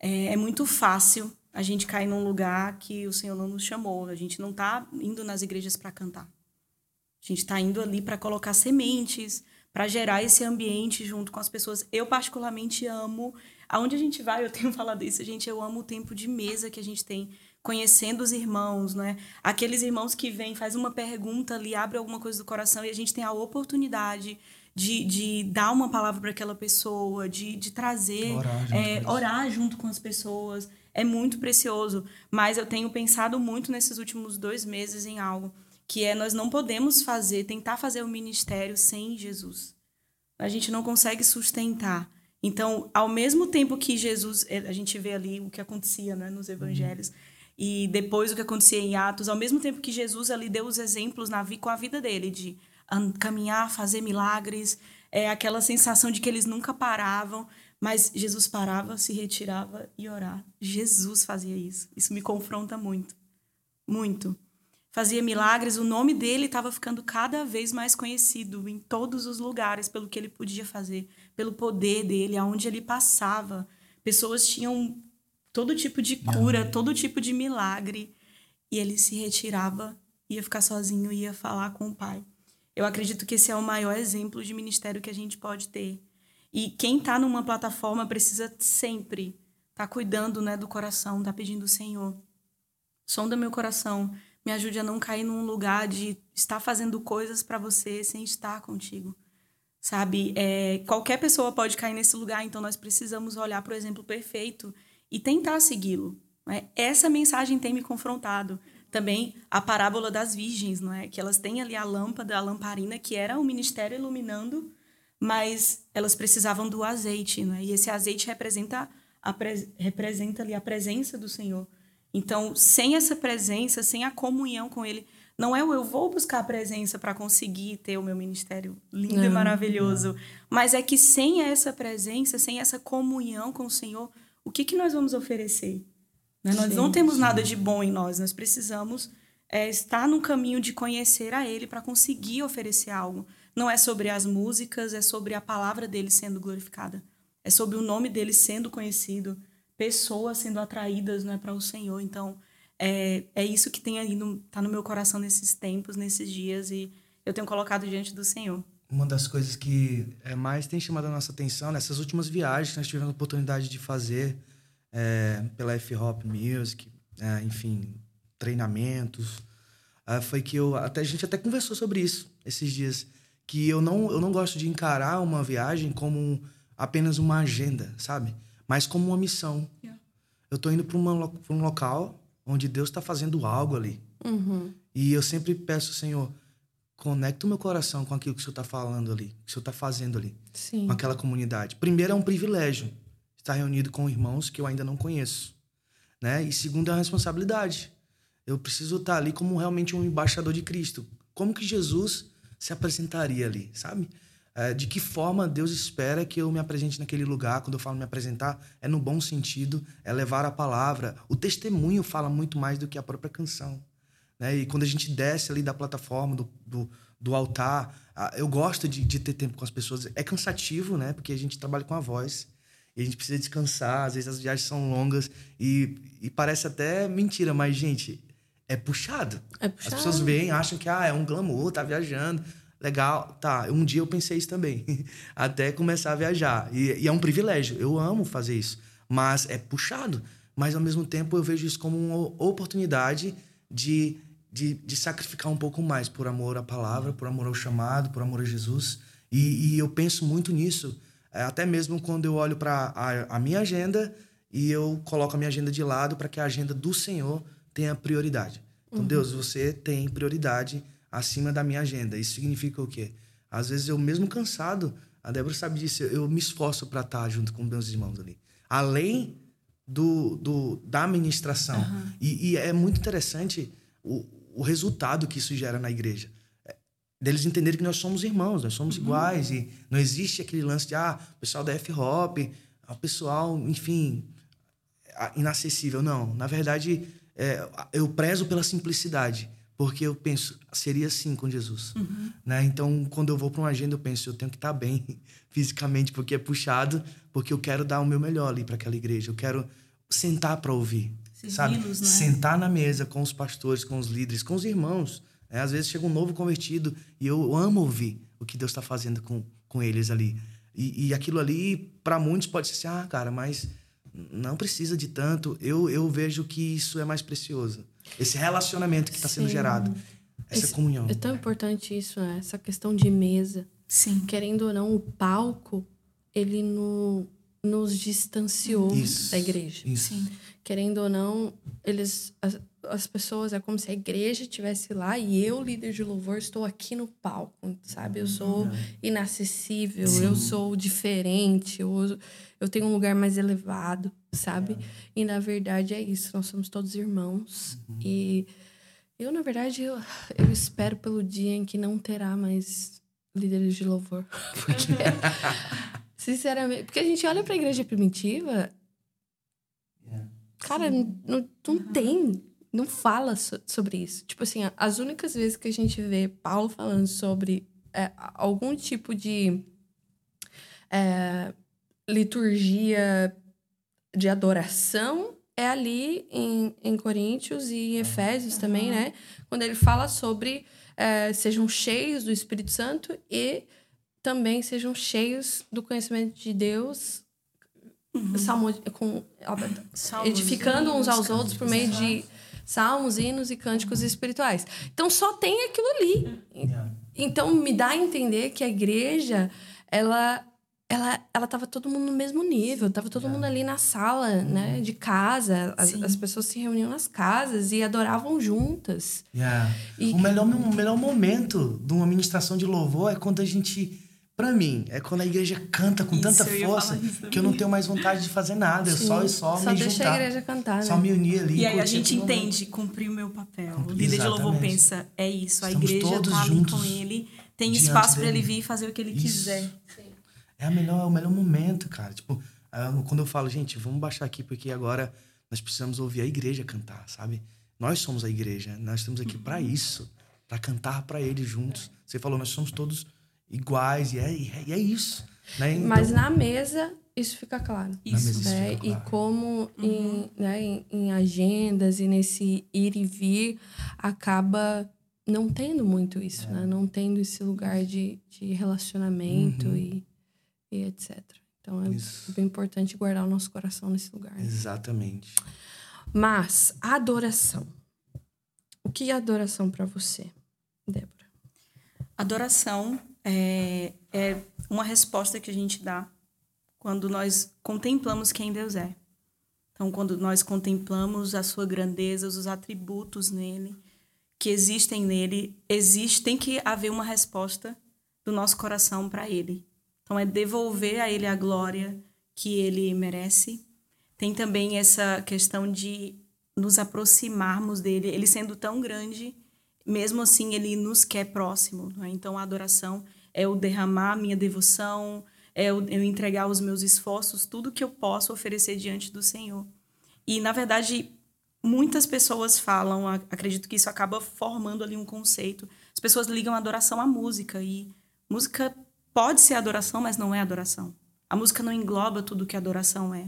é, é muito fácil a gente cair num lugar que o Senhor não nos chamou. A gente não está indo nas igrejas para cantar. A gente está indo ali para colocar sementes, para gerar esse ambiente junto com as pessoas. Eu, particularmente, amo. Aonde a gente vai, eu tenho falado isso, gente, eu amo o tempo de mesa que a gente tem, conhecendo os irmãos, né? Aqueles irmãos que vêm, faz uma pergunta ali, abre alguma coisa do coração e a gente tem a oportunidade de, de dar uma palavra para aquela pessoa, de, de trazer, orar junto, é, orar junto com as pessoas é muito precioso. Mas eu tenho pensado muito nesses últimos dois meses em algo que é nós não podemos fazer, tentar fazer o ministério sem Jesus. A gente não consegue sustentar. Então, ao mesmo tempo que Jesus, eh, a gente vê ali o que acontecia né, nos evangelhos, uhum. E depois o que acontecia em Atos, ao mesmo tempo que Jesus ali deu os exemplos na, com a vida dele, de caminhar, fazer milagres, é aquela sensação de que eles nunca paravam. Mas Jesus parava, se retirava e orava. Jesus fazia isso. Isso me confronta muito. Muito. Fazia milagres, o nome dele estava ficando cada vez mais conhecido em todos os lugares pelo que ele podia fazer, pelo poder dele, aonde ele passava. Pessoas tinham todo tipo de cura, todo tipo de milagre. E ele se retirava, ia ficar sozinho, ia falar com o Pai. Eu acredito que esse é o maior exemplo de ministério que a gente pode ter e quem está numa plataforma precisa sempre estar tá cuidando né, do coração, tá pedindo, Senhor, sonda meu coração, me ajude a não cair num lugar de estar fazendo coisas para você sem estar contigo. Sabe? É, qualquer pessoa pode cair nesse lugar, então nós precisamos olhar para o exemplo perfeito e tentar segui-lo. Né? Essa mensagem tem me confrontado. Também a parábola das virgens, não é? que elas têm ali a lâmpada, a lamparina, que era o ministério iluminando mas elas precisavam do azeite, né? E esse azeite representa a representa ali a presença do Senhor. Então, sem essa presença, sem a comunhão com Ele, não é o eu vou buscar a presença para conseguir ter o meu ministério lindo não, e maravilhoso, não. mas é que sem essa presença, sem essa comunhão com o Senhor, o que, que nós vamos oferecer? Né? Nós não temos nada de bom em nós, nós precisamos é, estar no caminho de conhecer a Ele para conseguir oferecer algo não é sobre as músicas, é sobre a palavra dele sendo glorificada. É sobre o nome dele sendo conhecido, pessoas sendo atraídas né, para o Senhor. Então, é, é isso que tem aí, no, tá no meu coração nesses tempos, nesses dias, e eu tenho colocado diante do Senhor. Uma das coisas que é, mais tem chamado a nossa atenção nessas últimas viagens que nós tivemos a oportunidade de fazer é, pela F-Hop Music, é, enfim, treinamentos. É, foi que eu até a gente até conversou sobre isso esses dias, que eu não eu não gosto de encarar uma viagem como um, apenas uma agenda, sabe? Mas como uma missão. Yeah. Eu tô indo para um local onde Deus está fazendo algo ali. Uhum. E eu sempre peço, Senhor, conecta o meu coração com aquilo que o Senhor está falando ali, que o Senhor está fazendo ali, Sim. com aquela comunidade. Primeiro, é um privilégio estar reunido com irmãos que eu ainda não conheço. Né? E segundo, é uma responsabilidade. Eu preciso estar ali como realmente um embaixador de Cristo. Como que Jesus se apresentaria ali, sabe? É, de que forma Deus espera que eu me apresente naquele lugar? Quando eu falo me apresentar, é no bom sentido, é levar a palavra. O testemunho fala muito mais do que a própria canção. Né? E quando a gente desce ali da plataforma, do, do, do altar, eu gosto de, de, ter tempo com as pessoas. É cansativo, né? Porque a gente trabalha com a voz. E a gente precisa descansar, às vezes as viagens são longas. E, e parece até mentira, mas, gente, é puxado. É puxado. As pessoas veem, acham que ah, é um glamour, tá viajando. Legal, tá. Um dia eu pensei isso também, até começar a viajar. E, e, é um privilégio, eu amo fazer isso. Mas é puxado. Mas ao mesmo tempo eu vejo isso como uma oportunidade de, de, de sacrificar um pouco mais por amor à palavra, por amor ao chamado, por amor a Jesus. E, e eu penso muito nisso, é, até mesmo quando eu olho para a, a minha agenda e eu coloco a minha agenda de lado para que a agenda do Senhor tenha prioridade. Então, uhum. Deus, você tem prioridade acima da minha agenda. Isso significa o quê? Às vezes eu mesmo cansado, a Débora sabe disso, eu me esforço para estar junto com meus irmãos ali. Além do, do da administração. Uhum. E, e, é muito interessante o, o resultado que isso gera na igreja. É, deles entenderem que nós somos irmãos, nós somos uhum. iguais. E não existe aquele lance de, ah, o pessoal da F-Hop, o pessoal, enfim, inacessível. Não, na verdade, é, eu prezo pela simplicidade. Porque eu penso, seria assim com Jesus. Uhum. Né? Então, quando eu vou para uma agenda, eu penso, eu tenho que estar bem fisicamente, porque é puxado, porque eu quero dar o meu melhor ali para aquela igreja. Eu quero sentar para ouvir, sabe? Né? Sentar na mesa com os pastores, com os líderes, com os irmãos. Né? Às vezes chega um novo convertido e eu amo ouvir o que Deus está fazendo com, com eles ali. E, e aquilo ali, para muitos, pode ser assim, ah, cara, mas não precisa de tanto. Eu, eu vejo que isso é mais precioso. Esse relacionamento que está sendo gerado. Essa Esse, comunhão. É tão importante isso, né? Essa questão de mesa. Sim. Querendo ou não, o palco, ele no, nos distanciou isso, da igreja. Isso. Sim. Querendo ou não, eles as, as, pessoas é como se a igreja estivesse lá e eu, líder de louvor, estou aqui no palco, sabe? Eu sou uhum. inacessível, Sim. eu sou diferente, eu, eu tenho um lugar mais elevado, sabe? É. E na verdade é isso, nós somos todos irmãos uhum. e eu, na verdade, eu, eu espero pelo dia em que não terá mais líderes de louvor. Porque Sinceramente. Porque a gente olha pra igreja primitiva. Cara, não, não, tem. Não fala so, sobre isso. Tipo assim, as únicas vezes que a gente vê Paulo falando sobre é, algum tipo de é, liturgia de adoração é ali em, em Coríntios e em Efésios uhum. também, né? Quando ele fala sobre é, sejam cheios do Espírito Santo e também sejam cheios do conhecimento de Deus, uhum. salmo, com, salmos, edificando uns aos outros por meio de salmos, hinos e cânticos espirituais. Então só tem aquilo ali. Então me dá a entender que a igreja, ela ela ela tava todo mundo no mesmo nível, tava todo yeah. mundo ali na sala, uhum. né, de casa. As, as, pessoas se reuniam nas casas e adoravam juntas. Yeah. E... O melhor o melhor momento de uma ministração de louvor é quando a gente para mim, é quando a igreja canta com isso, tanta força que eu não tenho mais vontade de fazer nada. Sim. Eu só, eu só, só me deixa juntar. a igreja cantar, né? Só me unir ali. E aí a gente entende, cumprir o meu papel. O líder de louvor pensa, é isso, a Estamos igreja tá ali com ele, tem espaço para ele vir e fazer o que ele isso. quiser. Sim. É, a melhor, é o melhor momento, cara. Tipo, quando eu falo, gente, vamos baixar aqui porque agora nós precisamos ouvir a igreja cantar, sabe? Nós somos a igreja, nós estamos aqui uhum. para isso, para cantar para ele juntos. Você falou, nós somos todos iguais, e é, e é isso. Né? Então, Mas na mesa isso fica claro. Isso, né? Fica claro. E como uhum. em, né, em, em, agendas e nesse ir e vir acaba não tendo muito isso, é. né? Não tendo esse lugar de, de relacionamento uhum. e, e etc. Então é Isso. bem importante guardar o nosso coração nesse lugar. né? Exatamente. Mas a adoração. O que é adoração pra você, Débora? Adoração é, é uma resposta que a gente dá quando nós contemplamos quem Deus é. Então, quando nós contemplamos a sua grandeza, os atributos nele, que existem nele, existe, tem que haver uma resposta do nosso coração para ele. Então, é devolver a ele a glória que ele merece. Tem também essa questão de nos aproximarmos dele, ele sendo tão grande, mesmo assim ele nos quer próximo. não é? Então, a adoração é o derramar minha devoção, é o- eu entregar os meus esforços, tudo que eu posso oferecer diante do Senhor. E, na verdade, muitas pessoas falam, acredito que isso acaba formando ali um conceito. As pessoas ligam a adoração à música e música pode ser adoração, mas não é adoração. A música não engloba tudo que adoração é.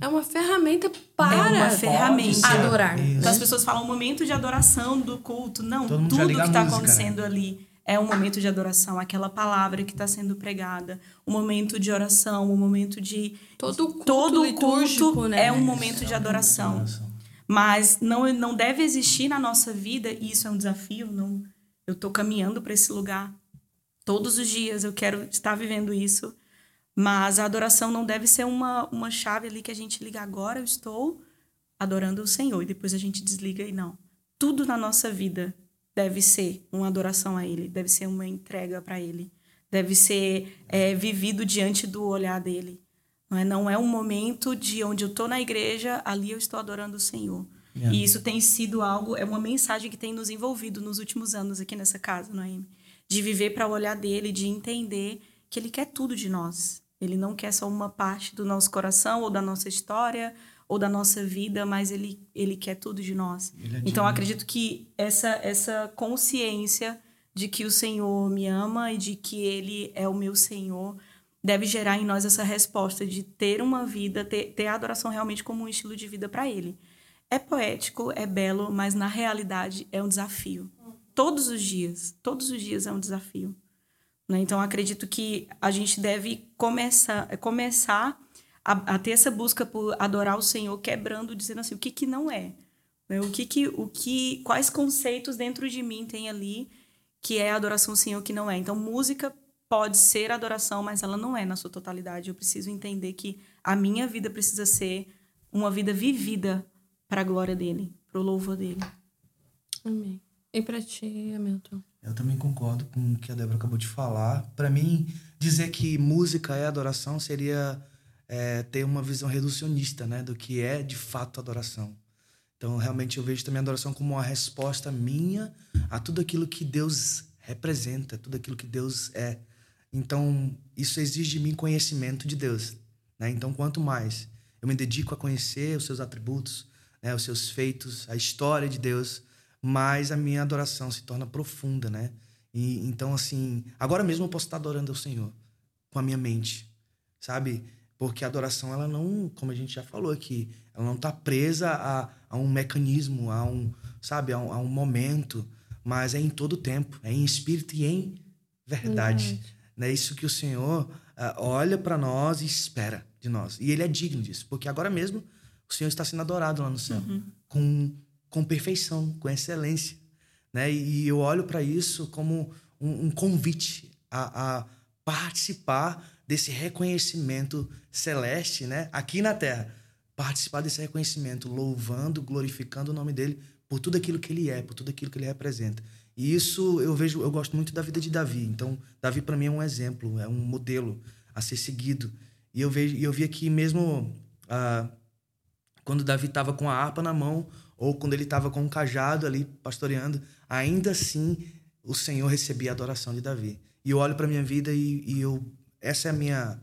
É uma ferramenta para É uma ferramenta. Adorar. Isso. Então as pessoas falam momento de adoração do culto. Não, tudo que está né? acontecendo ali é um momento de adoração. Aquela palavra que está sendo pregada, um momento de oração, um momento de Todo culto todo culto né? é um momento é de adoração. adoração. Mas não, não deve existir na nossa vida, e isso é um desafio. Não, eu estou caminhando para esse lugar. Todos os dias eu quero estar vivendo isso. Mas a adoração não deve ser uma, uma chave ali que a gente liga agora, eu estou adorando o Senhor, e depois a gente desliga e não. Tudo na nossa vida deve ser uma adoração a Ele, deve ser uma entrega para Ele, deve ser é, vivido diante do olhar dele. Não é, não é um momento de onde eu estou na igreja, ali eu estou adorando o Senhor. Yeah. E isso tem sido algo, é uma mensagem que tem nos envolvido nos últimos anos aqui nessa casa, Noemi. De viver para o olhar dele, de entender que ele quer tudo de nós. Ele não quer só uma parte do nosso coração ou da nossa história ou da nossa vida, mas ele, ele quer tudo de nós. É Então, acredito que essa, essa consciência de que o Senhor me ama e de que Ele é o meu Senhor deve gerar em nós essa resposta de ter uma vida, ter, ter a adoração realmente como um estilo de vida para Ele. É poético, é belo, mas na realidade é um desafio. Todos os dias, todos os dias é um desafio. né? Então, acredito que a gente deve começar, começar a, a ter essa busca por adorar o Senhor, quebrando, dizendo assim, o que, que não é. né? O que que, o que, quais conceitos dentro de mim tem ali que é adoração ao Senhor, que não é. Então, música pode ser adoração, mas ela não é na sua totalidade. Eu preciso entender que a minha vida precisa ser uma vida vivida para a glória dele, para o louvor dele. Amém. E pra ti, Hamilton? Eu também concordo com o que a Débora acabou de falar. Para mim, dizer que música é adoração seria é, ter uma visão reducionista né, do que é de fato adoração. Então, realmente, eu vejo também a adoração como uma resposta minha a tudo aquilo que Deus representa, tudo aquilo que Deus é. Então, isso exige de mim conhecimento de Deus. Né? Então, quanto mais eu me dedico a conhecer os seus atributos, né, os seus feitos, a história de Deus, mais a minha adoração se torna profunda, né? E, então, assim, agora mesmo eu posso estar adorando ao Senhor com a minha mente, sabe? Porque a adoração, ela não, como a gente já falou aqui, ela não está presa a, a um mecanismo, a um, sabe, a um, a um momento, mas é em todo o tempo, é em espírito e em verdade. É isso que o Senhor ah, olha para nós e espera de nós. E Ele é digno disso, porque agora mesmo o Senhor está sendo adorado lá no céu, com, com perfeição, com excelência. Né? E eu olho para isso como um, um convite a, a participar desse reconhecimento celeste né? aqui na terra. Participar desse reconhecimento, louvando, glorificando o nome dele por tudo aquilo que ele é, por tudo aquilo que ele representa. E isso eu vejo, eu gosto muito da vida de Davi. Então, Davi para mim é um exemplo, é um modelo a ser seguido. E eu vejo, eu vi aqui mesmo ah, quando Davi estava com a harpa na mão ou quando ele estava com um cajado ali pastoreando, ainda assim o Senhor recebia a adoração de Davi. E eu olho para minha vida e, e eu essa é a minha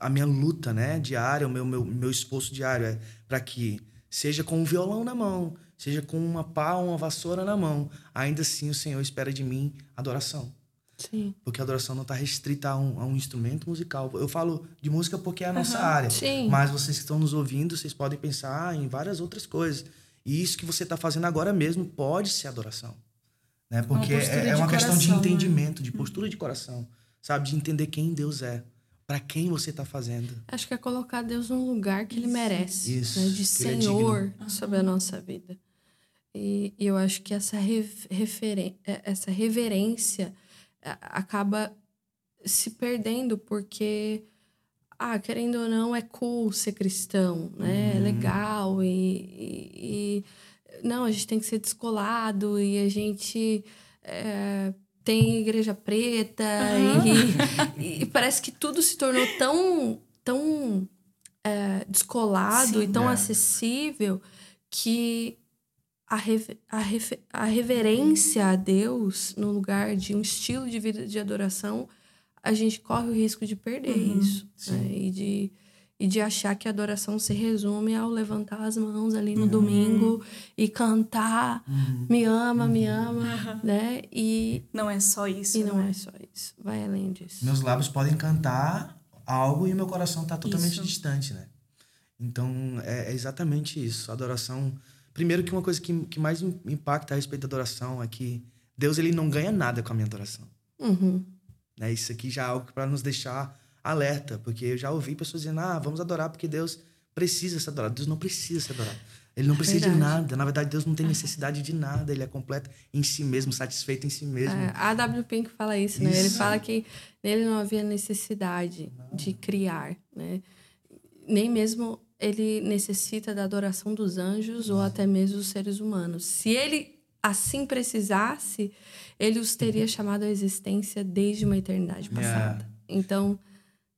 a minha luta, né, diária, o meu meu, meu esforço diário é para que seja com um violão na mão, seja com uma pá, uma vassoura na mão, ainda assim o Senhor espera de mim adoração. Sim. Porque a adoração não está restrita a um, a um instrumento musical. Eu falo de música porque é a nossa área. Sim. Mas vocês que estão nos ouvindo, vocês podem pensar em várias outras coisas. E isso que você está fazendo agora mesmo pode ser adoração. Né? Porque postura é, é de uma questão de coração, né? entendimento, de postura de coração. Sabe? De entender quem Deus é. para quem você está fazendo. Acho que é colocar Deus num lugar que ele merece, Isso, né? de é Senhor sobre a nossa vida. E, e eu acho que essa, referen- eh, essa reverência eh, acaba se perdendo porque, ah, querendo ou não, é cool ser cristão, né? É legal e, e- e- não, a gente tem que ser descolado e a gente eh, tem igreja preta e, e parece que tudo se tornou tão, tão eh, descolado Sim. e tão É. acessível que a, reve- a, refe- a reverência a Deus no lugar de um estilo de vida de adoração, a gente corre o risco de perder Uhum, isso. né? E, de, e de achar que a adoração se resume ao levantar as mãos ali no domingo e cantar me ama, me ama, né? E, Não é só isso. e não né? é só isso. Vai além disso. Meus lábios podem cantar algo e meu coração está totalmente Isso. distante, né? Então, é, é exatamente isso. A adoração... Primeiro que uma coisa que, que mais me impacta a respeito da adoração é que Deus ele não ganha nada com a minha adoração. Uhum. Né? Isso aqui já é algo para nos deixar alerta, porque eu já ouvi pessoas dizendo: ah, vamos adorar porque Deus precisa ser adorado. Deus não precisa ser adorado. Ele não precisa de verdade. nada. Na verdade, Deus não tem necessidade de nada. Ele é completo em si mesmo, satisfeito em si mesmo. É, a W. Pink fala isso, né? Ele Isso. fala que nele não havia necessidade de criar, né? Nem mesmo ele necessita da adoração dos anjos ou até mesmo dos seres humanos. Se ele assim precisasse, ele os teria chamado à existência desde uma eternidade passada. Então,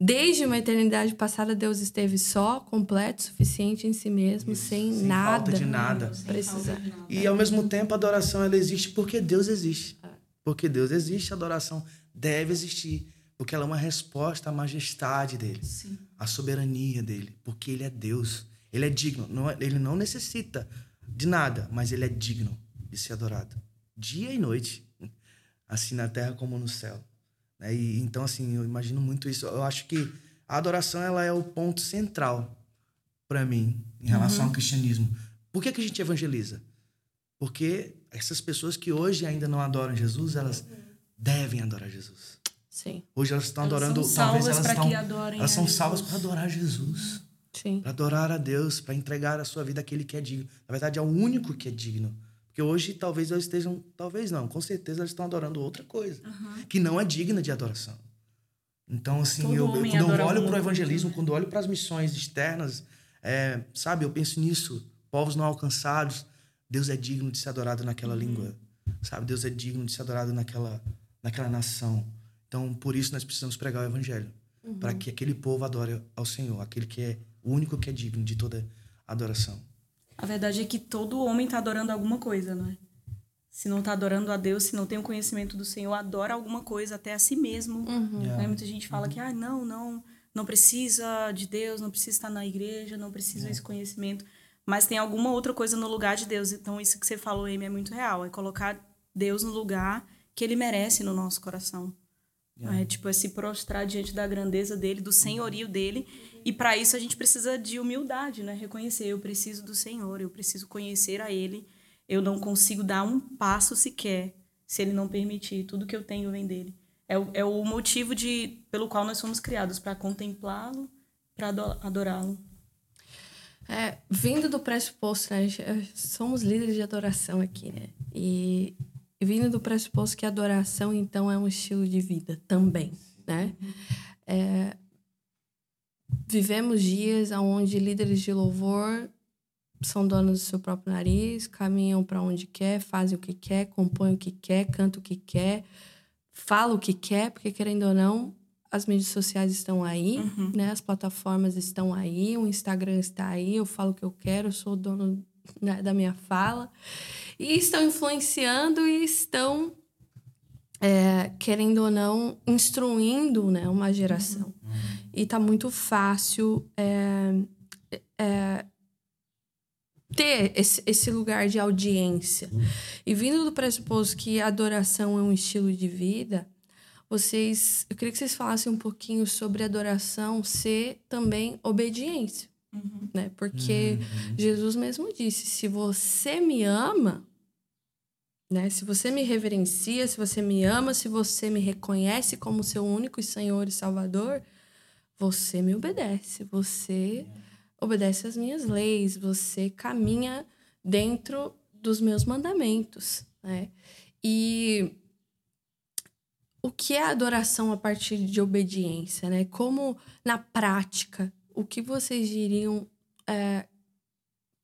desde uma eternidade passada, Deus esteve só, completo, suficiente em si mesmo, sem, sem nada, falta de nada. precisar. E ao mesmo tempo, a adoração ela existe porque Deus existe. É. Porque Deus existe, a adoração deve existir. Porque ela é uma resposta à majestade dele, Sim. à soberania dele. Porque ele é Deus. Ele é digno. Não é- ele não necessita de nada, mas ele é digno de ser adorado. Dia e noite. Assim na terra como no céu. Né? E, então, assim, eu imagino muito isso. Eu acho que a adoração ela é o ponto central para mim em relação ao cristianismo. Por que, que a gente evangeliza? Porque essas pessoas que hoje ainda não adoram Jesus, elas devem adorar Jesus. Sim, Hoje elas estão Elas adorando, são talvez elas estão, que adorem elas são salvas para adorar Jesus, sim. para adorar a Deus, para entregar a sua vida àquele que é digno. Na verdade, é o único que é digno. Porque hoje talvez elas estejam, talvez não, com certeza elas estão adorando outra coisa, que não é digna de adoração. Então, assim, Todo eu, eu- quando eu olho para o coisa, evangelismo, né? quando eu olho para as missões externas, é, sabe, eu penso nisso. Povos não alcançados, Deus é digno de ser adorado naquela língua, sabe? Deus é digno de ser adorado naquela, naquela nação. Então, por isso nós precisamos pregar o evangelho, para que aquele povo adore ao Senhor, aquele que é o único que é digno de toda adoração. A verdade é que todo homem está adorando alguma coisa, não é? Se não está adorando a Deus, se não tem o conhecimento do Senhor, adora alguma coisa, até a si mesmo. Yeah. Né? Muita gente fala que, ah, não, não, não precisa de Deus, não precisa estar na igreja, não precisa desse conhecimento. Mas tem alguma outra coisa no lugar de Deus. Então, isso que você falou, Amy, é muito real. É colocar Deus no lugar que ele merece no nosso coração. É tipo, é se prostrar diante da grandeza dele, do senhorio dele. E para isso a gente precisa de humildade, né? Reconhecer, eu preciso do Senhor, eu preciso conhecer a ele. Eu não consigo dar um passo sequer se ele não permitir. Tudo que eu tenho vem dele. É o, é o motivo de, pelo qual nós fomos criados, para contemplá-lo, para adorá-lo. É, vindo do pressuposto, né, eh, somos líderes de adoração aqui, né? E vindo do pressuposto que adoração, então, é um estilo de vida também, né? É, vivemos dias onde líderes de louvor são donos do seu próprio nariz, caminham para onde quer, fazem o que quer, compõem o que quer, cantam o que quer, falam o que quer, porque querendo ou não, as mídias sociais estão aí, né? As plataformas estão aí, o Instagram está aí, eu falo o que eu quero, eu sou o dono né, da minha fala. E estão influenciando e estão, é, querendo ou não, instruindo né, uma geração. E tá muito fácil é, é, ter esse, esse lugar de audiência. E vindo do pressuposto que a adoração é um estilo de vida, vocês, eu queria que vocês falassem um pouquinho sobre adoração ser também obediência, né? Porque Jesus mesmo disse: se você me ama, né? Se você me reverencia, se você me ama, se você me reconhece como seu único Senhor e Salvador, você me obedece, você obedece às minhas leis, você caminha dentro dos meus mandamentos, né? E o que é adoração a partir de obediência, né? Como na prática, o que vocês diriam é,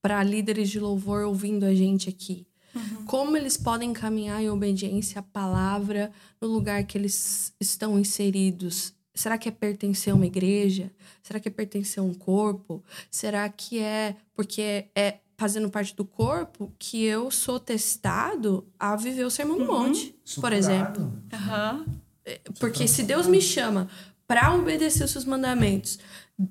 para líderes de louvor ouvindo a gente aqui? Uhum. Como eles podem caminhar em obediência à palavra no lugar que eles estão inseridos? Será que é pertencer a uma igreja? Será que é pertencer a um corpo? Será que é porque é fazendo parte do corpo que eu sou testado a viver o sermão do uhum. monte, por exemplo? Uhum. Porque se Deus me chama para obedecer os seus mandamentos,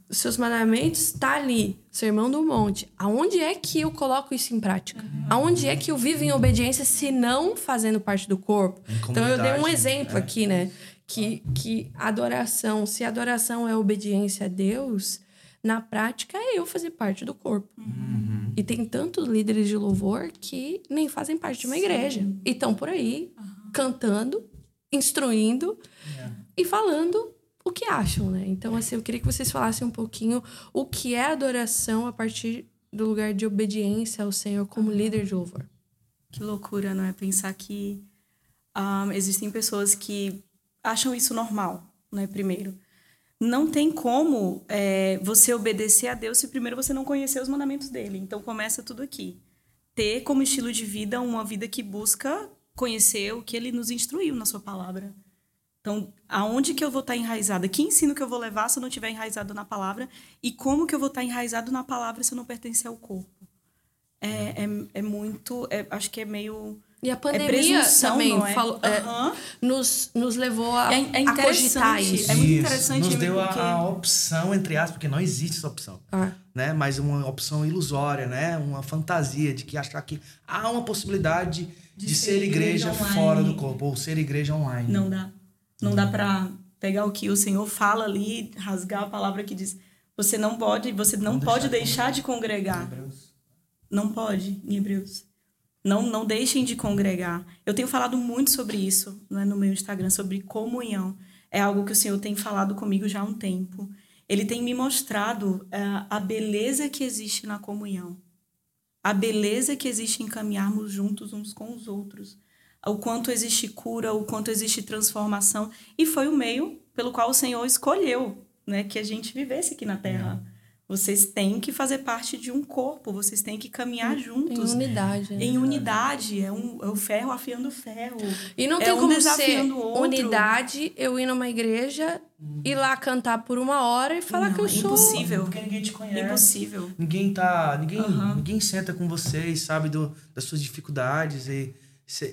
seus mandamentos está ali, sermão do monte. Aonde é que eu coloco isso em prática? Uhum. Aonde é que eu vivo em obediência se não fazendo parte do corpo? Então eu dei um exemplo é. aqui, né? Que, que adoração, se adoração é obediência a Deus, na prática é eu fazer parte do corpo. Uhum. E tem tantos líderes de louvor que nem fazem parte de uma Sim. igreja. E estão por aí uhum. cantando, instruindo yeah. e falando o que acham, né? Então, assim, eu queria que vocês falassem um pouquinho o que é adoração a partir do lugar de obediência ao Senhor como líder de louvor. Que loucura, não é? Pensar que um, existem pessoas que acham isso normal, não é? Primeiro. Não tem como é, você obedecer a Deus se primeiro você não conhecer os mandamentos dele. Então, começa tudo aqui. Ter como estilo de vida uma vida que busca conhecer o que ele nos instruiu na sua palavra. Então, aonde que eu vou estar enraizada? Que ensino que eu vou levar se eu não estiver enraizado na palavra? E como que eu vou estar enraizado na palavra se eu não pertencer ao corpo? É, é, é muito... É, acho que é meio... E a pandemia é também é? falou, uhum. nos, nos levou a, é, é a cogitar isso. É muito interessante. Nos deu porque... a, opção, entre aspas, porque não existe essa opção. Ah. Né? Mas uma opção ilusória, né? Uma fantasia de que achar que há uma possibilidade de, de ser, ser igreja, igreja fora do corpo, ou ser igreja online. Não dá. Não dá para pegar o que o Senhor fala ali, rasgar a palavra que diz. Você não pode, você não, não pode deixar, deixar de congregar. Não pode, em Hebreus. Não, não deixem de congregar. Eu tenho falado muito sobre isso né, no meu Instagram, sobre comunhão. É algo que o Senhor tem falado comigo já há um tempo. Ele tem me mostrado uh, a beleza que existe na comunhão. A beleza que existe em caminharmos juntos uns com os outros o quanto existe cura, o quanto existe transformação. E foi o meio pelo qual o Senhor escolheu né, que a gente vivesse aqui na Terra. É. Vocês têm que fazer parte de um corpo, vocês têm que caminhar juntos. Em unidade. Né? Em unidade. É, um, é o ferro afiando o ferro. E não é tem um como ser unidade, eu ir numa igreja, hum. ir lá cantar por uma hora e falar não, que eu sou... Impossível. Porque ninguém te conhece. Impossível. Ninguém tá... Ninguém, uhum. ninguém senta com vocês, sabe do, das suas dificuldades e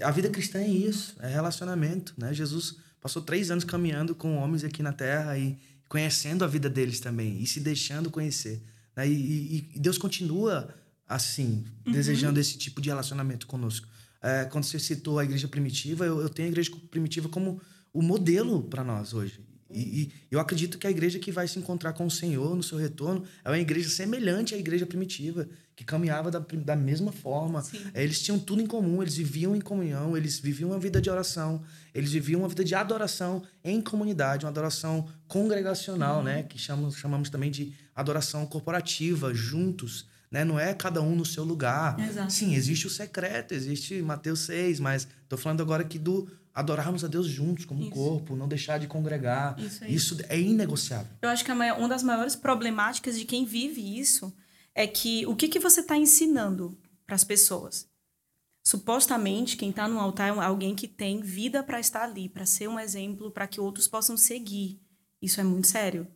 a vida cristã é isso, é relacionamento, né? Jesus passou três anos caminhando com homens aqui na Terra e conhecendo a vida deles também e se deixando conhecer. Né? E, e, Deus continua assim, uhum. desejando esse tipo de relacionamento conosco. É, quando você citou a igreja primitiva, eu, eu tenho a igreja primitiva como o modelo para nós hoje. E, e, eu acredito que a igreja que vai se encontrar com o Senhor no seu retorno é uma igreja semelhante à igreja primitiva, que caminhava da, da mesma forma. É, eles tinham tudo em comum, eles viviam em comunhão, eles viviam uma vida de oração, eles viviam uma vida de adoração em comunidade, uma adoração congregacional, uhum. né? Que chamamos, chamamos também de adoração corporativa, juntos. Né? Não é cada um no seu lugar. Exato. Sim, existe o secreto, existe Mateus 6, mas estou falando agora aqui do adorarmos a Deus juntos como Isso. corpo, não deixar de congregar. Isso, isso é inegociável. Eu acho que maior, uma das maiores problemáticas de quem vive isso é que o que, que você está ensinando para as pessoas? Supostamente, quem está no altar é alguém que tem vida para estar ali, para ser um exemplo, para que outros possam seguir. Isso é muito sério.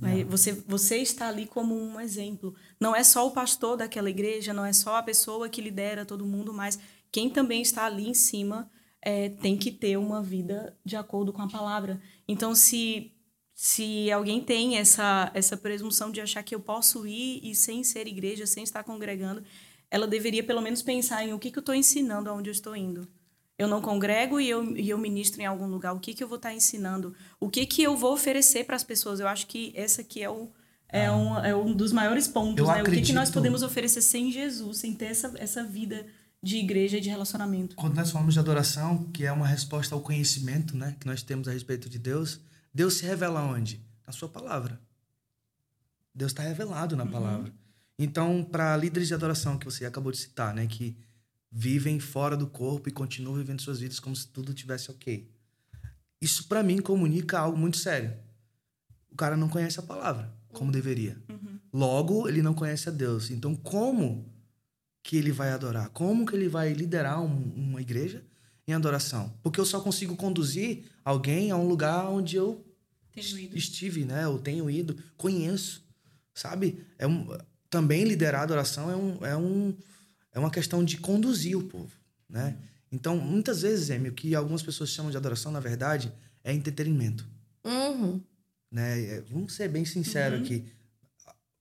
Né? Você, você está ali como um exemplo. Não é só o pastor daquela igreja, não é só a pessoa que lidera todo mundo, mas quem também está ali em cima é, tem que ter uma vida de acordo com a palavra. Então, se, se alguém tem essa, essa presunção de achar que eu posso ir e sem ser igreja, sem estar congregando, ela deveria pelo menos pensar em o que, que eu estou ensinando aonde eu estou indo. Eu não congrego e eu, e eu ministro em algum lugar. O que, que eu vou estar ensinando? O que, que eu vou oferecer para as pessoas? Eu acho que esse aqui é, o, é, ah. um, é um dos maiores pontos. Né? O que, que nós podemos oferecer sem Jesus, sem ter essa, essa vida de igreja e de relacionamento. Quando nós falamos de adoração, que é uma resposta ao conhecimento né, que nós temos a respeito de Deus, Deus se revela onde? Na sua palavra. Deus está revelado na palavra. Então, para líderes de adoração que você acabou de citar, né, que vivem fora do corpo e continuam vivendo suas vidas como se tudo tivesse ok. Isso para mim comunica algo muito sério. O cara não conhece a palavra como deveria. Logo, ele não conhece a Deus. Então, como que ele vai adorar? Como que ele vai liderar um- uma igreja em adoração? Porque eu só consigo conduzir alguém a um lugar onde eu estive, né? Eu tenho ido, conheço, sabe? É um, também liderar a adoração é, um, é, um, é uma questão de conduzir o povo, né? Então, muitas vezes, Emi, o que algumas pessoas chamam de adoração, na verdade, é entretenimento, Uhum. né? É, vamos ser bem sinceros aqui.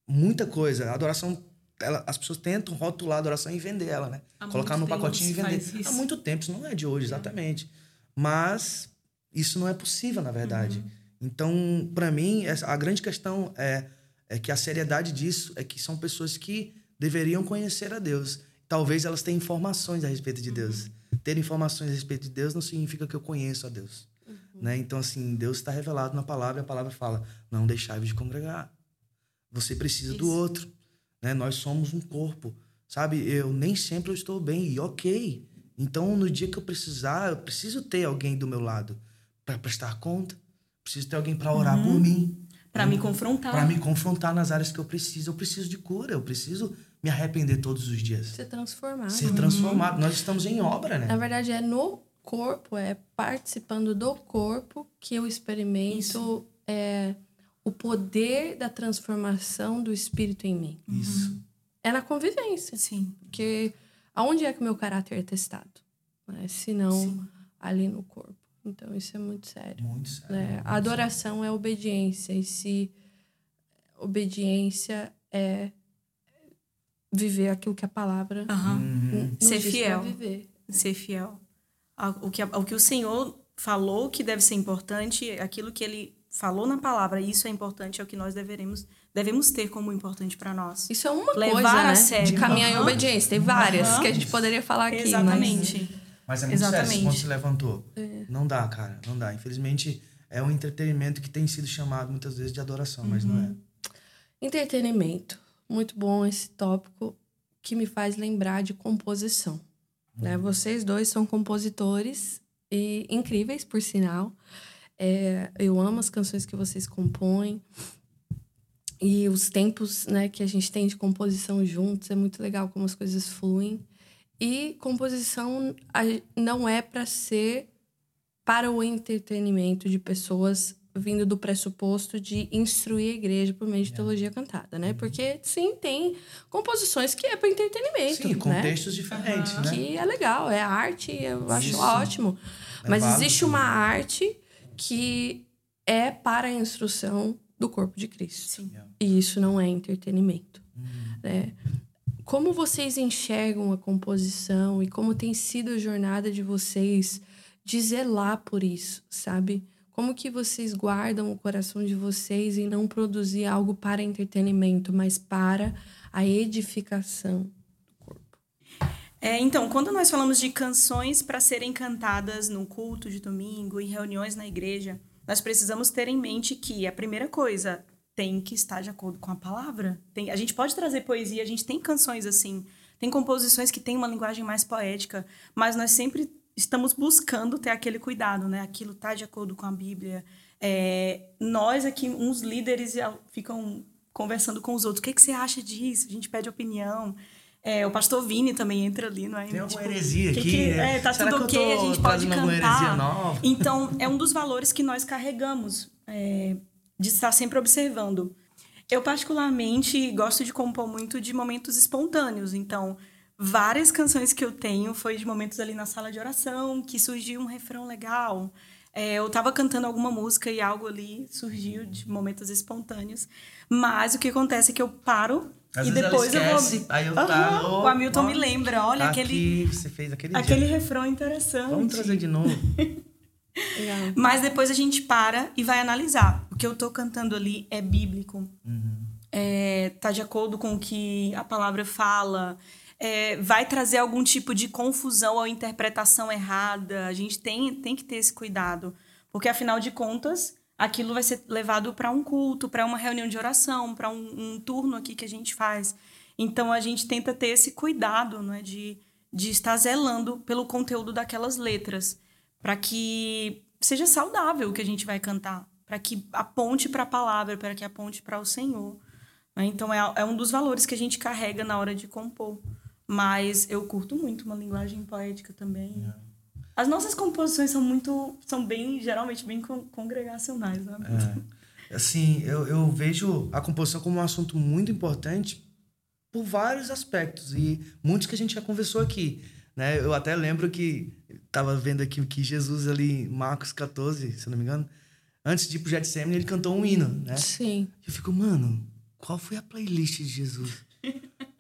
Muita coisa, a adoração, ela- as pessoas tentam rotular a adoração e vender ela, né? Há Colocar no pacotinho e vender. Há muito tempo, isso não é de hoje, exatamente. Mas isso não é possível, na verdade. Uhum. Então, para mim, a grande questão é, é que a seriedade disso é que são pessoas que deveriam conhecer a Deus. Talvez elas tenham informações a respeito de Deus. Ter informações a respeito de Deus não significa que eu conheço a Deus. Né? Então, assim, Deus está revelado na palavra e a palavra fala: não deixai de congregar. Você precisa do Isso. outro. Né? Nós somos um corpo. Sabe? Eu nem sempre eu estou bem. E ok. Então, no dia que eu precisar, eu preciso ter alguém do meu lado para prestar conta. Preciso ter alguém para orar por mim. Para me confrontar. Para me confrontar nas áreas que eu preciso. Eu preciso de cura. Eu preciso me arrepender todos os dias. Ser transformado. Ser transformado. Nós estamos em obra, né? Na verdade, é no corpo, é participando do corpo que eu experimento Isso. é, o poder da transformação do espírito em mim. Isso. É na convivência. Sim. Porque aonde é que o meu caráter é testado? Né? Se não Sim. ali no corpo. Então, isso é muito sério. Muito sério. né? muito A adoração é obediência. E se obediência é viver aquilo que a palavra. Uhum. nos Ser fiel. viver. Ser fiel. Ao- O que, ao que o Senhor falou que deve ser importante, aquilo que ele falou na palavra, isso é importante, é o que nós deveremos, devemos ter como importante para nós. Isso é uma Levar coisa, a né? sério. De caminhar em Aham. obediência. Tem várias Aham. que a gente poderia falar aqui. Exatamente. Mas é muito sério Exatamente. esse ponto se levantou. É. Não dá, cara. Não dá. Infelizmente, é um entretenimento que tem sido chamado muitas vezes de adoração, mas não é. Mas entretenimento. Muito bom esse tópico que me faz lembrar de composição. Né? Vocês dois são compositores e incríveis, por sinal. É, eu amo as canções que vocês compõem. E os tempos né, que a gente tem de composição juntos, é muito legal como as coisas fluem. E composição não é para ser para o entretenimento de pessoas vindo do pressuposto de instruir a igreja por meio de teologia cantada, né? Porque, sim, tem composições que é para entretenimento, Sim, né? contextos diferentes, né? Que é legal, é arte, eu acho Isso. ótimo. É Mas existe uma arte que é para a instrução do corpo de Cristo. Sim. E isso não é entretenimento. Uhum. né? Como vocês enxergam a composição e como tem sido a jornada de vocês de zelar por isso, sabe? Como que vocês guardam o coração de vocês em não produzir algo para entretenimento, mas para a edificação? É, então, quando nós falamos de canções para serem cantadas num culto de domingo, em reuniões na igreja, nós precisamos ter em mente que a primeira coisa tem que estar de acordo com a palavra. Tem, a gente pode trazer poesia, a gente tem canções assim, tem composições que têm uma linguagem mais poética, mas nós sempre estamos buscando ter aquele cuidado, né? Aquilo tá de acordo com a Bíblia. É, nós aqui, uns líderes, ficam conversando com os outros. O que, que você acha disso? A gente pede opinião. É, o pastor Vini também entra ali, não é? Tem Tipo, heresia que aqui? que- é, tá Será tudo ok, a gente pode cantar. nova? Então, é um dos valores que nós carregamos, é, de estar sempre observando. Eu, particularmente, gosto de compor muito de momentos espontâneos. Então, várias canções que eu tenho foi de momentos ali na sala de oração, que surgiu um refrão legal. É, eu estava cantando alguma música e algo ali surgiu de momentos espontâneos. Mas o que acontece é que eu paro Às e depois eu esquece, vou. aí eu tá, o Hamilton ó, me lembra, olha Tá aquele, Aqui, você fez aquele, aquele dia. refrão interessante. Vamos trazer de novo. Mas depois a gente para e vai analisar. O que eu tô cantando ali é bíblico. É, tá de acordo com o que a palavra fala. É, vai trazer algum tipo de confusão ou interpretação errada. A gente tem, tem que ter esse cuidado. Porque, afinal de contas, aquilo vai ser levado para um culto, para uma reunião de oração, para um, um, turno aqui que a gente faz. Então a gente tenta ter esse cuidado, não é, de, de estar zelando pelo conteúdo daquelas letras, para que seja saudável o que a gente vai cantar, para que aponte para a palavra, para que aponte para o Senhor. Né? Então é, é um dos valores que a gente carrega na hora de compor. Mas eu curto muito uma linguagem poética também. É. As nossas composições são muito. são bem, geralmente, bem congregacionais, né? É. Assim, eu, eu vejo a composição como um assunto muito importante por vários aspectos e muitos que a gente já conversou aqui. Né? Eu até lembro que estava vendo aqui que Jesus ali, Marcos 14, se não me engano, antes de ir pro Getsemane, ele cantou um hino, né? Sim. Eu fico, mano, qual foi a playlist de Jesus?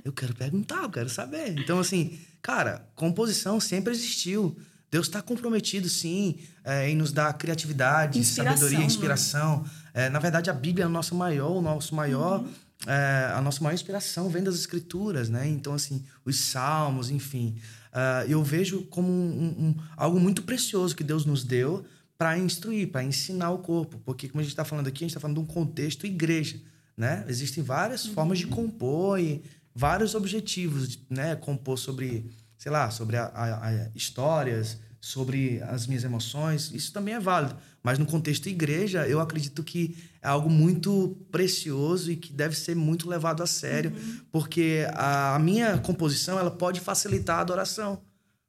Eu quero perguntar, eu quero saber. Então, assim, cara, composição sempre existiu. Deus está comprometido, sim, é, em nos dar criatividade, inspiração, sabedoria, né? inspiração. É, na verdade, a Bíblia é o nosso maior, o nosso maior, uhum. é, a nossa maior inspiração vem das Escrituras, né? Então, assim, os Salmos, enfim. Uh, eu vejo como um, um, algo muito precioso que Deus nos deu para instruir, para ensinar o corpo. Porque, como a gente está falando aqui, a gente está falando de um contexto igreja, né? Existem várias uhum. formas de compor e vários objetivos, né? Compor sobre sei lá, sobre a, a, a histórias, sobre as minhas emoções, isso também é válido. Mas no contexto igreja, eu acredito que é algo muito precioso e que deve ser muito levado a sério, uhum. porque a, a, minha composição ela pode facilitar a adoração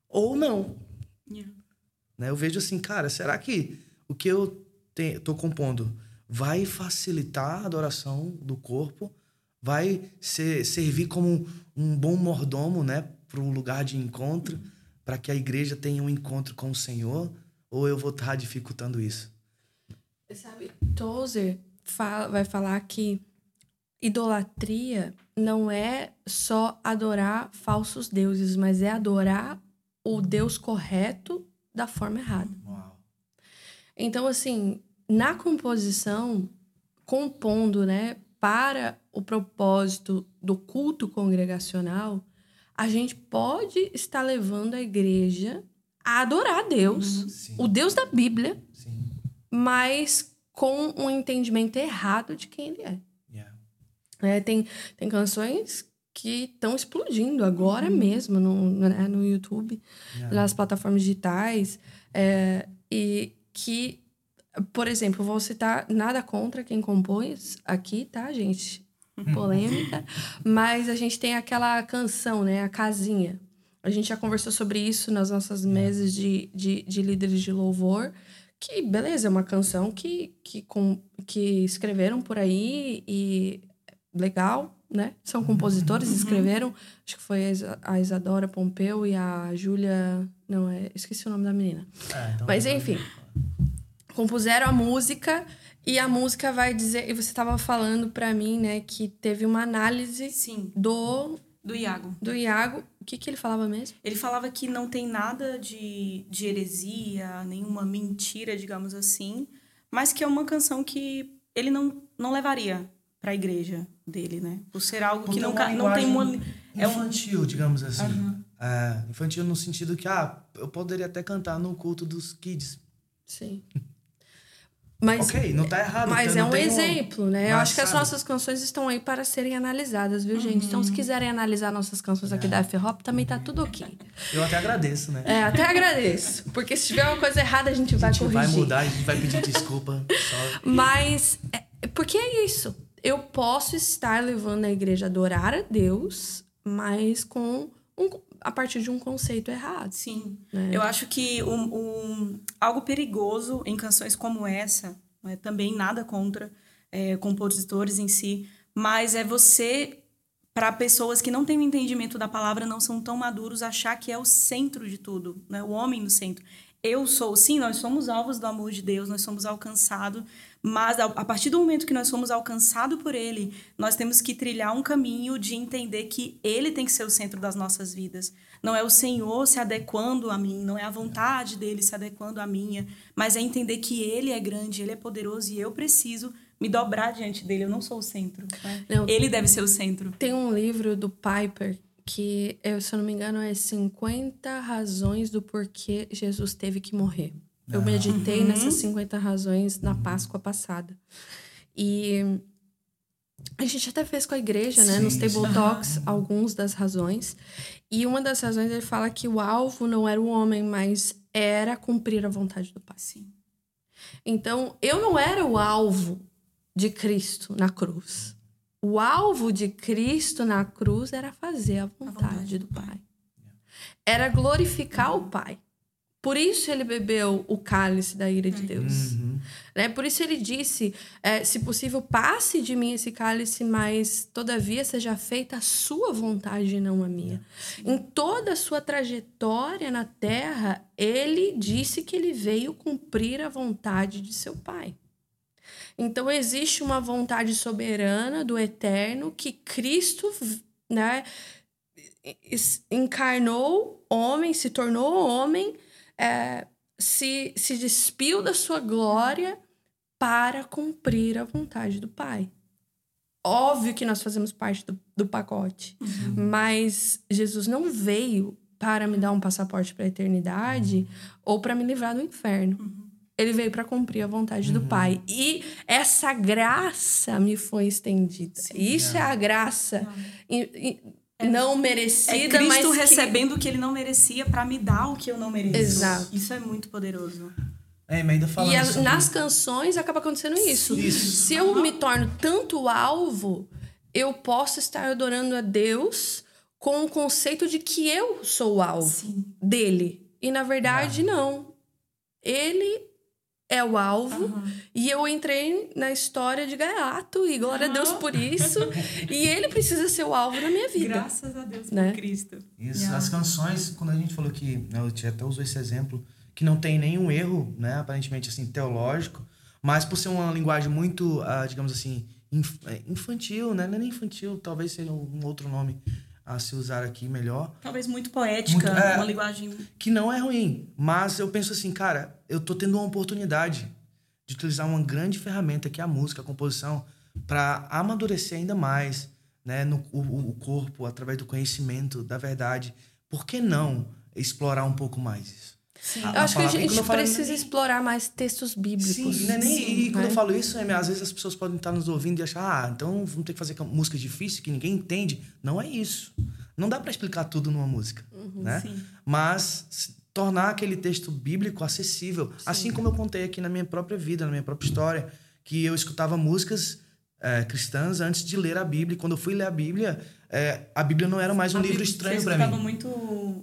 ou não. Yeah. Né? Eu vejo assim, cara, será que o que eu estou compondo vai facilitar a adoração do corpo? Vai ser, servir como um bom mordomo, né, para um lugar de encontro, para que a igreja tenha um encontro com o Senhor, ou eu vou estar dificultando isso? Sabe, Tozer fala, vai falar que idolatria não é só adorar falsos deuses, mas é adorar o Deus correto da forma errada. Uau. Então, assim, na composição, compondo, né, para o propósito do culto congregacional, a gente pode estar levando a igreja a adorar a Deus, uhum, o Deus da Bíblia, Sim. mas com um entendimento errado de quem ele é. Yeah. é tem, tem canções que estão explodindo agora uhum. mesmo no, né, no YouTube, yeah. nas plataformas digitais, é, e que, por exemplo, vou citar nada contra quem compôs aqui, tá, gente? polêmica, mas a gente tem aquela canção, né? A casinha. A gente já conversou sobre isso nas nossas mesas de, de, de líderes de louvor, que, beleza, é uma canção que, que, com, que escreveram por aí e legal, né? São compositores, uhum. escreveram. Acho que foi a Isadora Pompeu e a Júlia... Não, é, esqueci o nome da menina. É, então Mas, enfim, compuseram a música e a música vai dizer. E você estava falando para mim, né, que teve uma análise Sim. do. Do Iago. Do Iago. O que, que ele falava mesmo? Ele falava que não tem nada de, de heresia, nenhuma mentira, digamos assim, mas que é uma canção que ele não, não levaria para a igreja dele, né? Por ser algo Porque que não, é não tem uma. É infantil, um... digamos assim. Uhum. É, infantil no sentido que, ah, eu poderia até cantar no culto dos kids. Sim. Mas, ok, não tá errado. Mas é um exemplo, um... né? Eu acho que as nossas canções estão aí para serem analisadas, viu, gente? Uhum. Então, se uhum. quiserem analisar nossas canções aqui é. da F-Hop, também tá tudo ok. Eu até agradeço, né? É, até agradeço. Porque se tiver uma coisa errada, a gente vai corrigir. A gente vai mudar, a gente vai pedir desculpa. Só... Mas, é, porque é isso. Eu posso estar levando a igreja a adorar a Deus, mas com um, a partir de um conceito errado. Sim. Né? Eu acho que um, um, algo perigoso em canções como essa, é também nada contra é, compositores em si, mas é você, para pessoas que não têm o entendimento da palavra, não são tão maduros, achar que é o centro de tudo, né? o homem no centro. Eu sou, sim, nós somos alvos do amor de Deus, nós somos alcançados, mas a partir do momento que nós somos alcançados por Ele, nós temos que trilhar um caminho de entender que Ele tem que ser o centro das nossas vidas. Não é o Senhor se adequando a mim, não é a vontade dele se adequando à minha, mas é entender que Ele é grande, Ele é poderoso e eu preciso me dobrar diante dele. Eu não sou o centro. Né? Não, ele deve ser o centro. Tem um livro do Piper que, se eu não me engano, é 50 razões do porquê Jesus teve que morrer. Eu meditei nessas 50 razões na Páscoa passada. E a gente até fez com a igreja, né? Nos Table. Talks, alguns das razões. E uma das razões ele fala que o alvo não era o homem, mas era cumprir a vontade do Pai. Sim. Então, eu não era o alvo de Cristo na cruz. O alvo de Cristo na cruz era fazer a vontade, vontade do Pai. Era glorificar o Pai. Por isso ele bebeu o cálice da ira de Deus. Uhum. Né? Por isso ele disse: é, se possível, passe de mim esse cálice, mas todavia seja feita a sua vontade e não a minha. Em toda a sua trajetória na terra, ele disse que ele veio cumprir a vontade de seu pai. Então existe uma vontade soberana do eterno que Cristo, né, encarnou homem, se tornou homem, é, se, se despiu da sua glória para cumprir a vontade do Pai. Óbvio que nós fazemos parte do, do pacote, mas Jesus não veio para me dar um passaporte para a eternidade ou para me livrar do inferno. Ele veio para cumprir a vontade do Pai. E essa graça me foi estendida. Isso é a graça e- e não merecida, É Cristo mas que- recebendo o que ele não merecia pra me dar o que eu não mereço. Exato. Isso é muito poderoso. É, mas ainda falando E a- sobre- nas canções acaba acontecendo isso. Isso. Se eu me torno tanto alvo, eu posso estar adorando a Deus com o conceito de que eu sou o alvo Sim. dele. E na verdade, não. Ele é o alvo e eu entrei na história de gaiato e glória a Deus por isso. e ele precisa ser o alvo da minha vida. Graças a Deus Né? por Cristo. Isso, Yeah. as canções, quando a gente falou que, né, eu até usou esse exemplo, que não tem nenhum erro, né, aparentemente assim, teológico, mas por ser uma linguagem muito, ah, digamos assim, inf- é, infantil, né, não é nem infantil, talvez seja um outro nome a se usar aqui melhor, Talvez muito poética, Muito- é. uma linguagem. que não é ruim, mas eu penso assim, cara, eu tô tendo uma oportunidade de utilizar uma grande ferramenta que é a música, a composição, para amadurecer ainda mais, né, no o, o corpo através do conhecimento da verdade. Por que não explorar um pouco mais isso? Sim. A- Eu acho que a gente falo- precisa explorar mais textos bíblicos. Sim, não é nem, Sim, e quando né? eu falo isso, é, às vezes as pessoas podem estar nos ouvindo e achar, ah, então vamos ter que fazer música difícil que ninguém entende. Não é isso. Não dá para explicar tudo numa música, né? Sim. Mas tornar aquele texto bíblico acessível, assim como eu contei aqui na minha própria vida, na minha própria história, que eu escutava músicas eh, cristãs antes de ler a Bíblia. Quando eu fui ler a Bíblia, eh, a Bíblia não era mais um A livro estranho para mim. muito.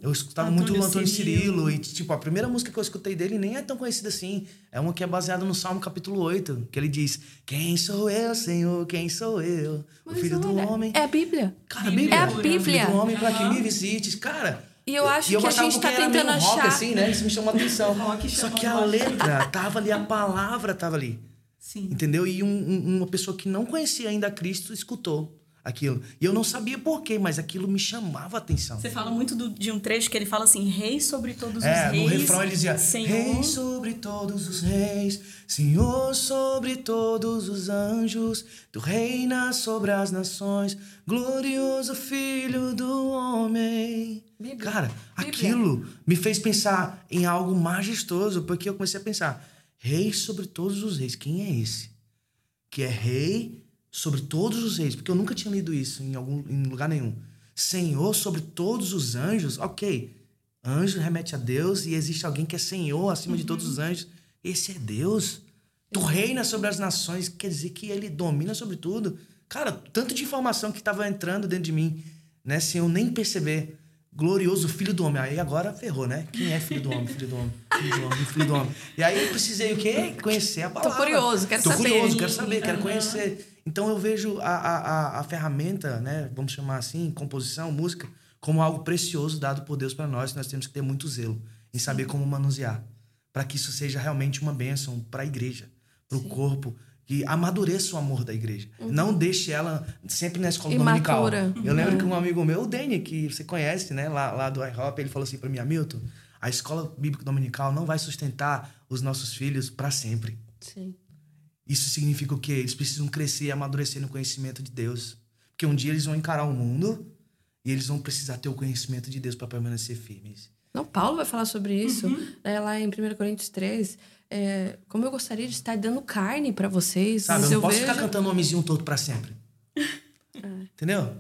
Eu escutava Antônio muito o Antônio Cirilo. Cirilo. E, tipo, a primeira música que eu escutei dele nem é tão conhecida assim. É uma que é baseada no Salmo capítulo 8, que ele diz: Quem sou eu, Senhor? Quem sou eu? O Mas filho do olha, homem. É a Bíblia. Cara, a Bíblia. É a O Bíblia. filho do homem para que me visites. Cara. E eu acho e eu que a gente tá era tentando rock, achar- assim, né? Isso me chamou a atenção. Só que a rock. letra tava ali, a palavra tava ali. Sim. Entendeu? E um- um- uma pessoa que não conhecia ainda Cristo escutou aquilo. E eu não sabia por quê, mas aquilo me chamava a atenção. Você fala muito do- de um trecho que ele fala assim: Rei sobre todos É, os reis. no refrão ele dizia: Senhor. Rei sobre todos os reis, Senhor sobre todos os anjos, Tu reinas sobre as nações, glorioso Filho do Homem. Bíblia. Cara, Bíblia. aquilo me fez pensar em algo majestoso, porque eu comecei a pensar: Rei sobre todos os reis, quem é esse? Que é rei sobre todos os reis, porque eu nunca tinha lido isso em algum em lugar nenhum. Senhor sobre todos os anjos, ok. Anjo remete a Deus e existe alguém que é Senhor acima de todos os anjos. Esse é Deus. Tu reina sobre as nações, quer dizer que ele domina sobre tudo. Cara, tanto de informação que estava entrando dentro de mim, né, sem eu nem perceber. Glorioso filho do homem. Aí agora ferrou, né? Quem é filho do homem? Filho do homem, filho do homem, filho do homem. E aí eu precisei o quê? Conhecer a palavra. curioso, quero Tô saber. curioso, quero saber, quero Aham. conhecer. Então eu vejo a, a, a, ferramenta, né, vamos chamar assim, composição, música, como algo precioso dado por Deus para nós. Nós temos que ter muito zelo em saber como manusear, para que isso seja realmente uma bênção para a igreja, para o corpo, que amadureça o amor da igreja. Não deixe ela sempre na escola Imatura. dominical. Eu lembro que um amigo meu, o Danny, que você conhece, né, lá, lá do iHop, ele falou assim para mim, Hamilton, a escola bíblica dominical não vai sustentar os nossos filhos para sempre. Sim. Isso significa o quê? Eles precisam crescer e amadurecer no conhecimento de Deus. Porque um dia eles vão encarar o mundo e eles vão precisar ter o conhecimento de Deus para permanecer firmes. Não, Paulo vai falar sobre isso. Uhum. É, lá em 1 Coríntios 3. É, como eu gostaria de estar dando carne para vocês. Sabe, mas eu não posso vejo... ficar cantando homenzinho todo pra sempre. Entendeu?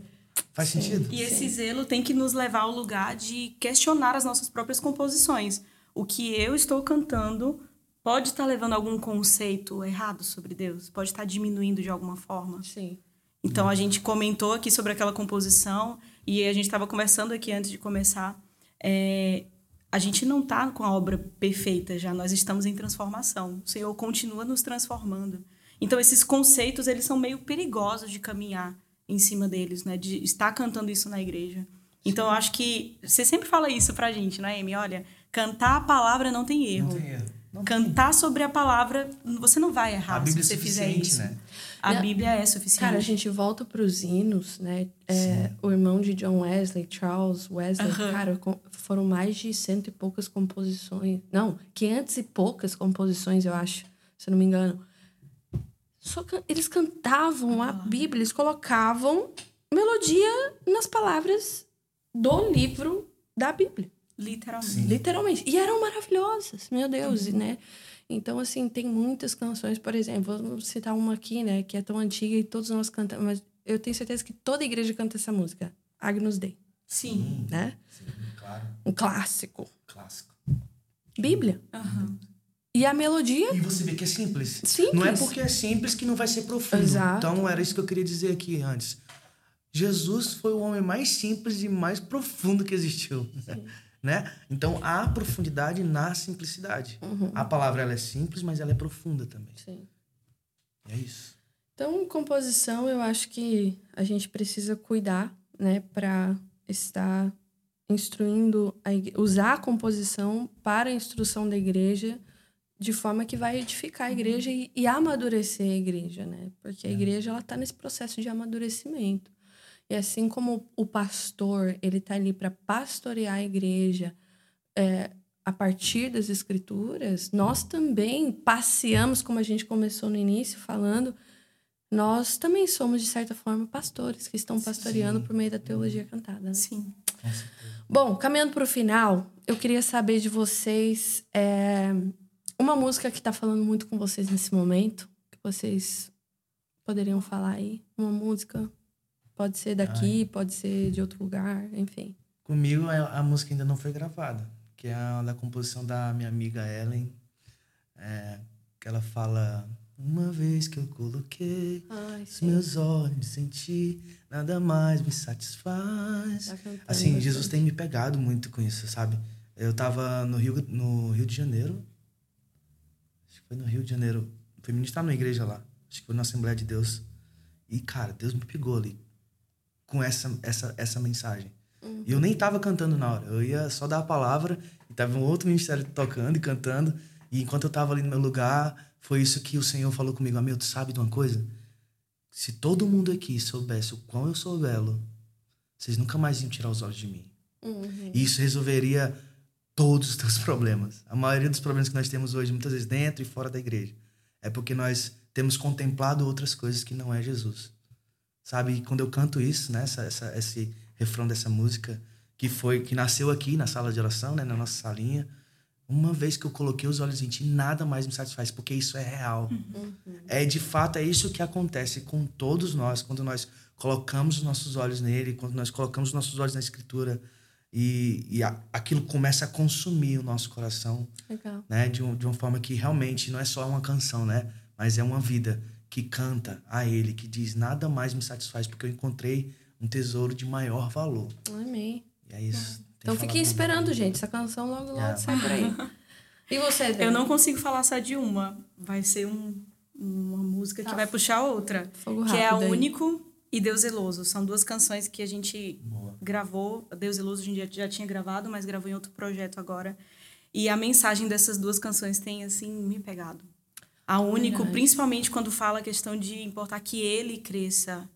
Faz sentido? E esse zelo tem que nos levar ao lugar de questionar as nossas próprias composições. O que eu estou cantando pode estar levando algum conceito errado sobre Deus? Pode estar diminuindo de alguma forma? Sim. Então a gente comentou aqui sobre aquela composição e a gente estava conversando aqui antes de começar. É, a gente não está com a obra perfeita já, nós estamos em transformação. O Senhor continua nos transformando. Então esses conceitos eles são meio perigosos de caminhar em cima deles, né? De estar cantando isso na igreja. Então eu acho que você sempre fala isso pra gente, né, Amy? Olha, cantar a palavra não tem erro. Não tem erro. Cantar sobre a palavra, você não vai errar A Bíblia se é você fizer suficiente, isso. né? A Não. Bíblia é suficiente. Cara, a gente volta pros hinos, né? É, o irmão de John Wesley, Charles Wesley, Aham. cara, com- foram mais de cento e poucas composições. Não, quinhentas e poucas composições, eu acho, se eu não me engano. Só can- eles cantavam a Bíblia, eles colocavam melodia nas palavras do livro da Bíblia. Literalmente. Literalmente. E eram maravilhosas, meu Deus, né? Então, assim, tem muitas canções, por exemplo, vou citar uma aqui, né, que é tão antiga e todos nós cantamos, mas eu tenho certeza que toda igreja canta essa música, Agnus Dei, Sim. né? Sim, claro. Um clássico. Clássico. Bíblia. Aham. E a melodia, E você vê que é simples. Simples. Não é porque é simples que não vai ser profundo. Exato. Então era isso que eu queria dizer aqui antes. Jesus foi o homem mais simples e mais profundo que existiu. Né? Então há profundidade na simplicidade. Uhum. A palavra ela é simples, mas ela é profunda também. Sim. E é isso. Então, composição, eu acho que a gente precisa cuidar, né, para estar instruindo, a igre- usar a composição para a instrução da igreja de forma que vai edificar a igreja e, e amadurecer a igreja, né? Porque a igreja ela está nesse processo de amadurecimento. E assim como o pastor ele está ali para pastorear a igreja é, a partir das escrituras, nós também passeamos, como a gente começou no início falando, nós também somos, de certa forma, pastores que estão pastoreando por meio da teologia cantada. né? Sim. Bom, caminhando para o final, eu queria saber de vocês é, uma música que está falando muito com vocês nesse momento, que vocês poderiam falar aí. Uma música, pode ser daqui, pode ser de outro lugar, enfim. Comigo a a música ainda não foi gravada, que é a da composição da minha amiga Ellen, é, que ela fala uma vez que eu coloquei Ai, os meus olhos em ti, nada mais me satisfaz. Tá Assim. Jesus tem me pegado muito com isso, sabe? Eu tava no Rio, no Rio de Janeiro, acho que foi no Rio de Janeiro, fui ministrar numa igreja lá, acho que foi na Assembleia de Deus, e cara, Deus me pegou ali com essa, essa, essa mensagem. E eu nem tava cantando na hora, eu ia só dar a palavra, e tava um outro ministério tocando e cantando, e enquanto eu tava ali no meu lugar, foi isso que o Senhor falou comigo, amigo, tu sabe de uma coisa? Se todo mundo aqui soubesse o quão eu sou belo, vocês nunca mais iam tirar os olhos de mim. Uhum. E isso resolveria todos os teus problemas. A maioria dos problemas que nós temos hoje, muitas vezes dentro e fora da igreja, é porque nós temos contemplado outras coisas que não é Jesus. Sabe? E quando eu canto isso, né, essa, essa, esse refrão dessa música, que foi que nasceu aqui na sala de oração, né, na nossa salinha, uma vez que eu coloquei os olhos em ti, nada mais me satisfaz, porque isso é real. É de fato é isso que acontece com todos nós quando nós colocamos os nossos olhos nele, quando nós colocamos os nossos olhos na escritura e, e a- aquilo começa a consumir o nosso coração, Legal. né, de, um- de uma forma que realmente não é só uma canção, né, mas é uma vida que canta a ele, que diz nada mais me satisfaz porque eu encontrei um tesouro de maior valor. Amém. E é isso. Tem Então que fiquem esperando, gente. Essa canção logo, logo É. sai por aí. E você, Dani? Eu não consigo falar só de uma. Vai ser um- uma música que Tá. vai puxar outra. Fogo que é a aí. Único e Deus Zeloso. São duas canções que a gente Boa. gravou. Deus Zeloso a gente já, já tinha gravado, mas gravou em outro projeto agora. E a mensagem dessas duas canções tem, assim, me pegado. A Único, Verdade. principalmente quando fala a questão de importar que ele cresça.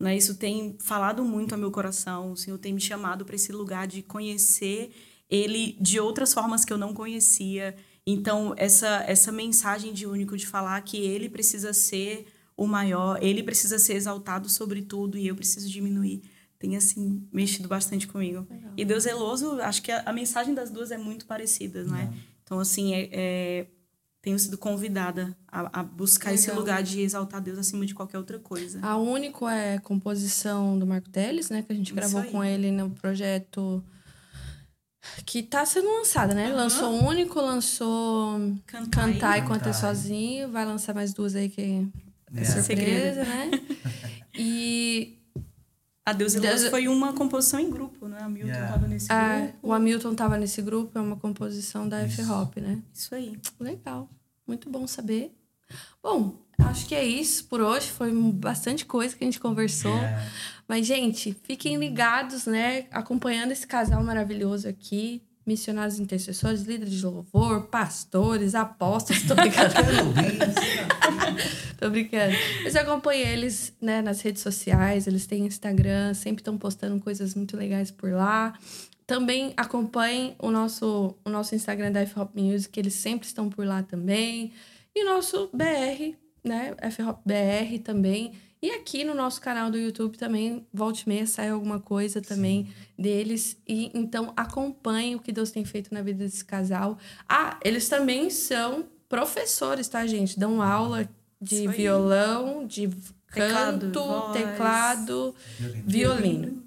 Né? Isso tem falado muito ao meu coração. O Senhor tem me chamado para esse lugar de conhecer ele de outras formas que eu não conhecia. Então, essa, essa mensagem de único de falar que ele precisa ser o maior, ele precisa ser exaltado sobre tudo e eu preciso diminuir, tem assim mexido bastante comigo. Legal. E Deus zeloso, acho que a, a mensagem das duas é muito parecida, não é? Então assim, é, é- tenho sido convidada a, a buscar esse Legal. lugar de exaltar Deus acima de qualquer outra coisa. A Único é composição do Marco Teles, né? Que a gente Isso gravou aí. com ele no projeto que tá sendo lançado, né? Aham. Lançou o Único, lançou e Cantar. Contar Sozinho. Vai lançar mais duas aí que é, É. surpresa, né? E A Deus zeloso Deus- foi uma composição em grupo, né? A Milton Yeah. tava nesse a, grupo. o Hamilton tava nesse grupo, é uma composição da F-Hop, né? Isso aí. Legal. Muito bom saber. Bom, acho que é isso por hoje. Foi bastante coisa que a gente conversou. É. Mas, gente, fiquem ligados, né? Acompanhando esse casal maravilhoso aqui. Missionários intercessores, líderes de louvor, pastores, apóstolos. Tô brincando. Tô brincando. Mas eu acompanho eles né, nas redes sociais, eles têm Instagram, sempre estão postando coisas muito legais por lá. Também acompanhem o nosso, o nosso Instagram da F-Hop Music, eles sempre estão por lá também. E o nosso BR, né? F-Hop BR também. E aqui no nosso canal do YouTube também, volte meia, sai alguma coisa também deles. E então acompanhem o que Deus tem feito na vida desse casal. Ah, eles também são professores, tá, gente? Dão aula de violão, de Teclado, canto, voz. teclado, violino.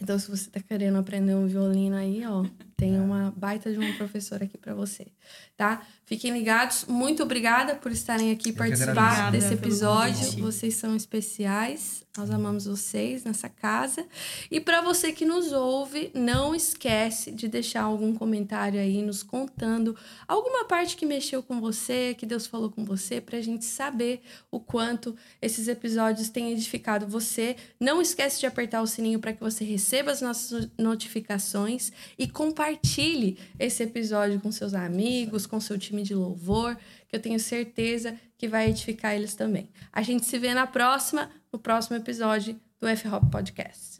Então, se você tá querendo aprender um violino aí, ó, tem uma baita de uma professora aqui para você, tá? Fiquem ligados. Muito obrigada por estarem aqui participar desse episódio. Vocês são especiais. Nós amamos vocês nessa casa. E para você que nos ouve, não esquece de deixar algum comentário aí nos contando alguma parte que mexeu com você, que Deus falou com você, pra gente saber o quanto esses episódios têm edificado você. Não esquece de apertar o sininho para que você receba as nossas notificações e compartilhe esse episódio com seus amigos, com seu time de louvor, que eu tenho certeza que vai edificar eles também. A gente se vê na próxima, no próximo episódio do F-Hop Podcast.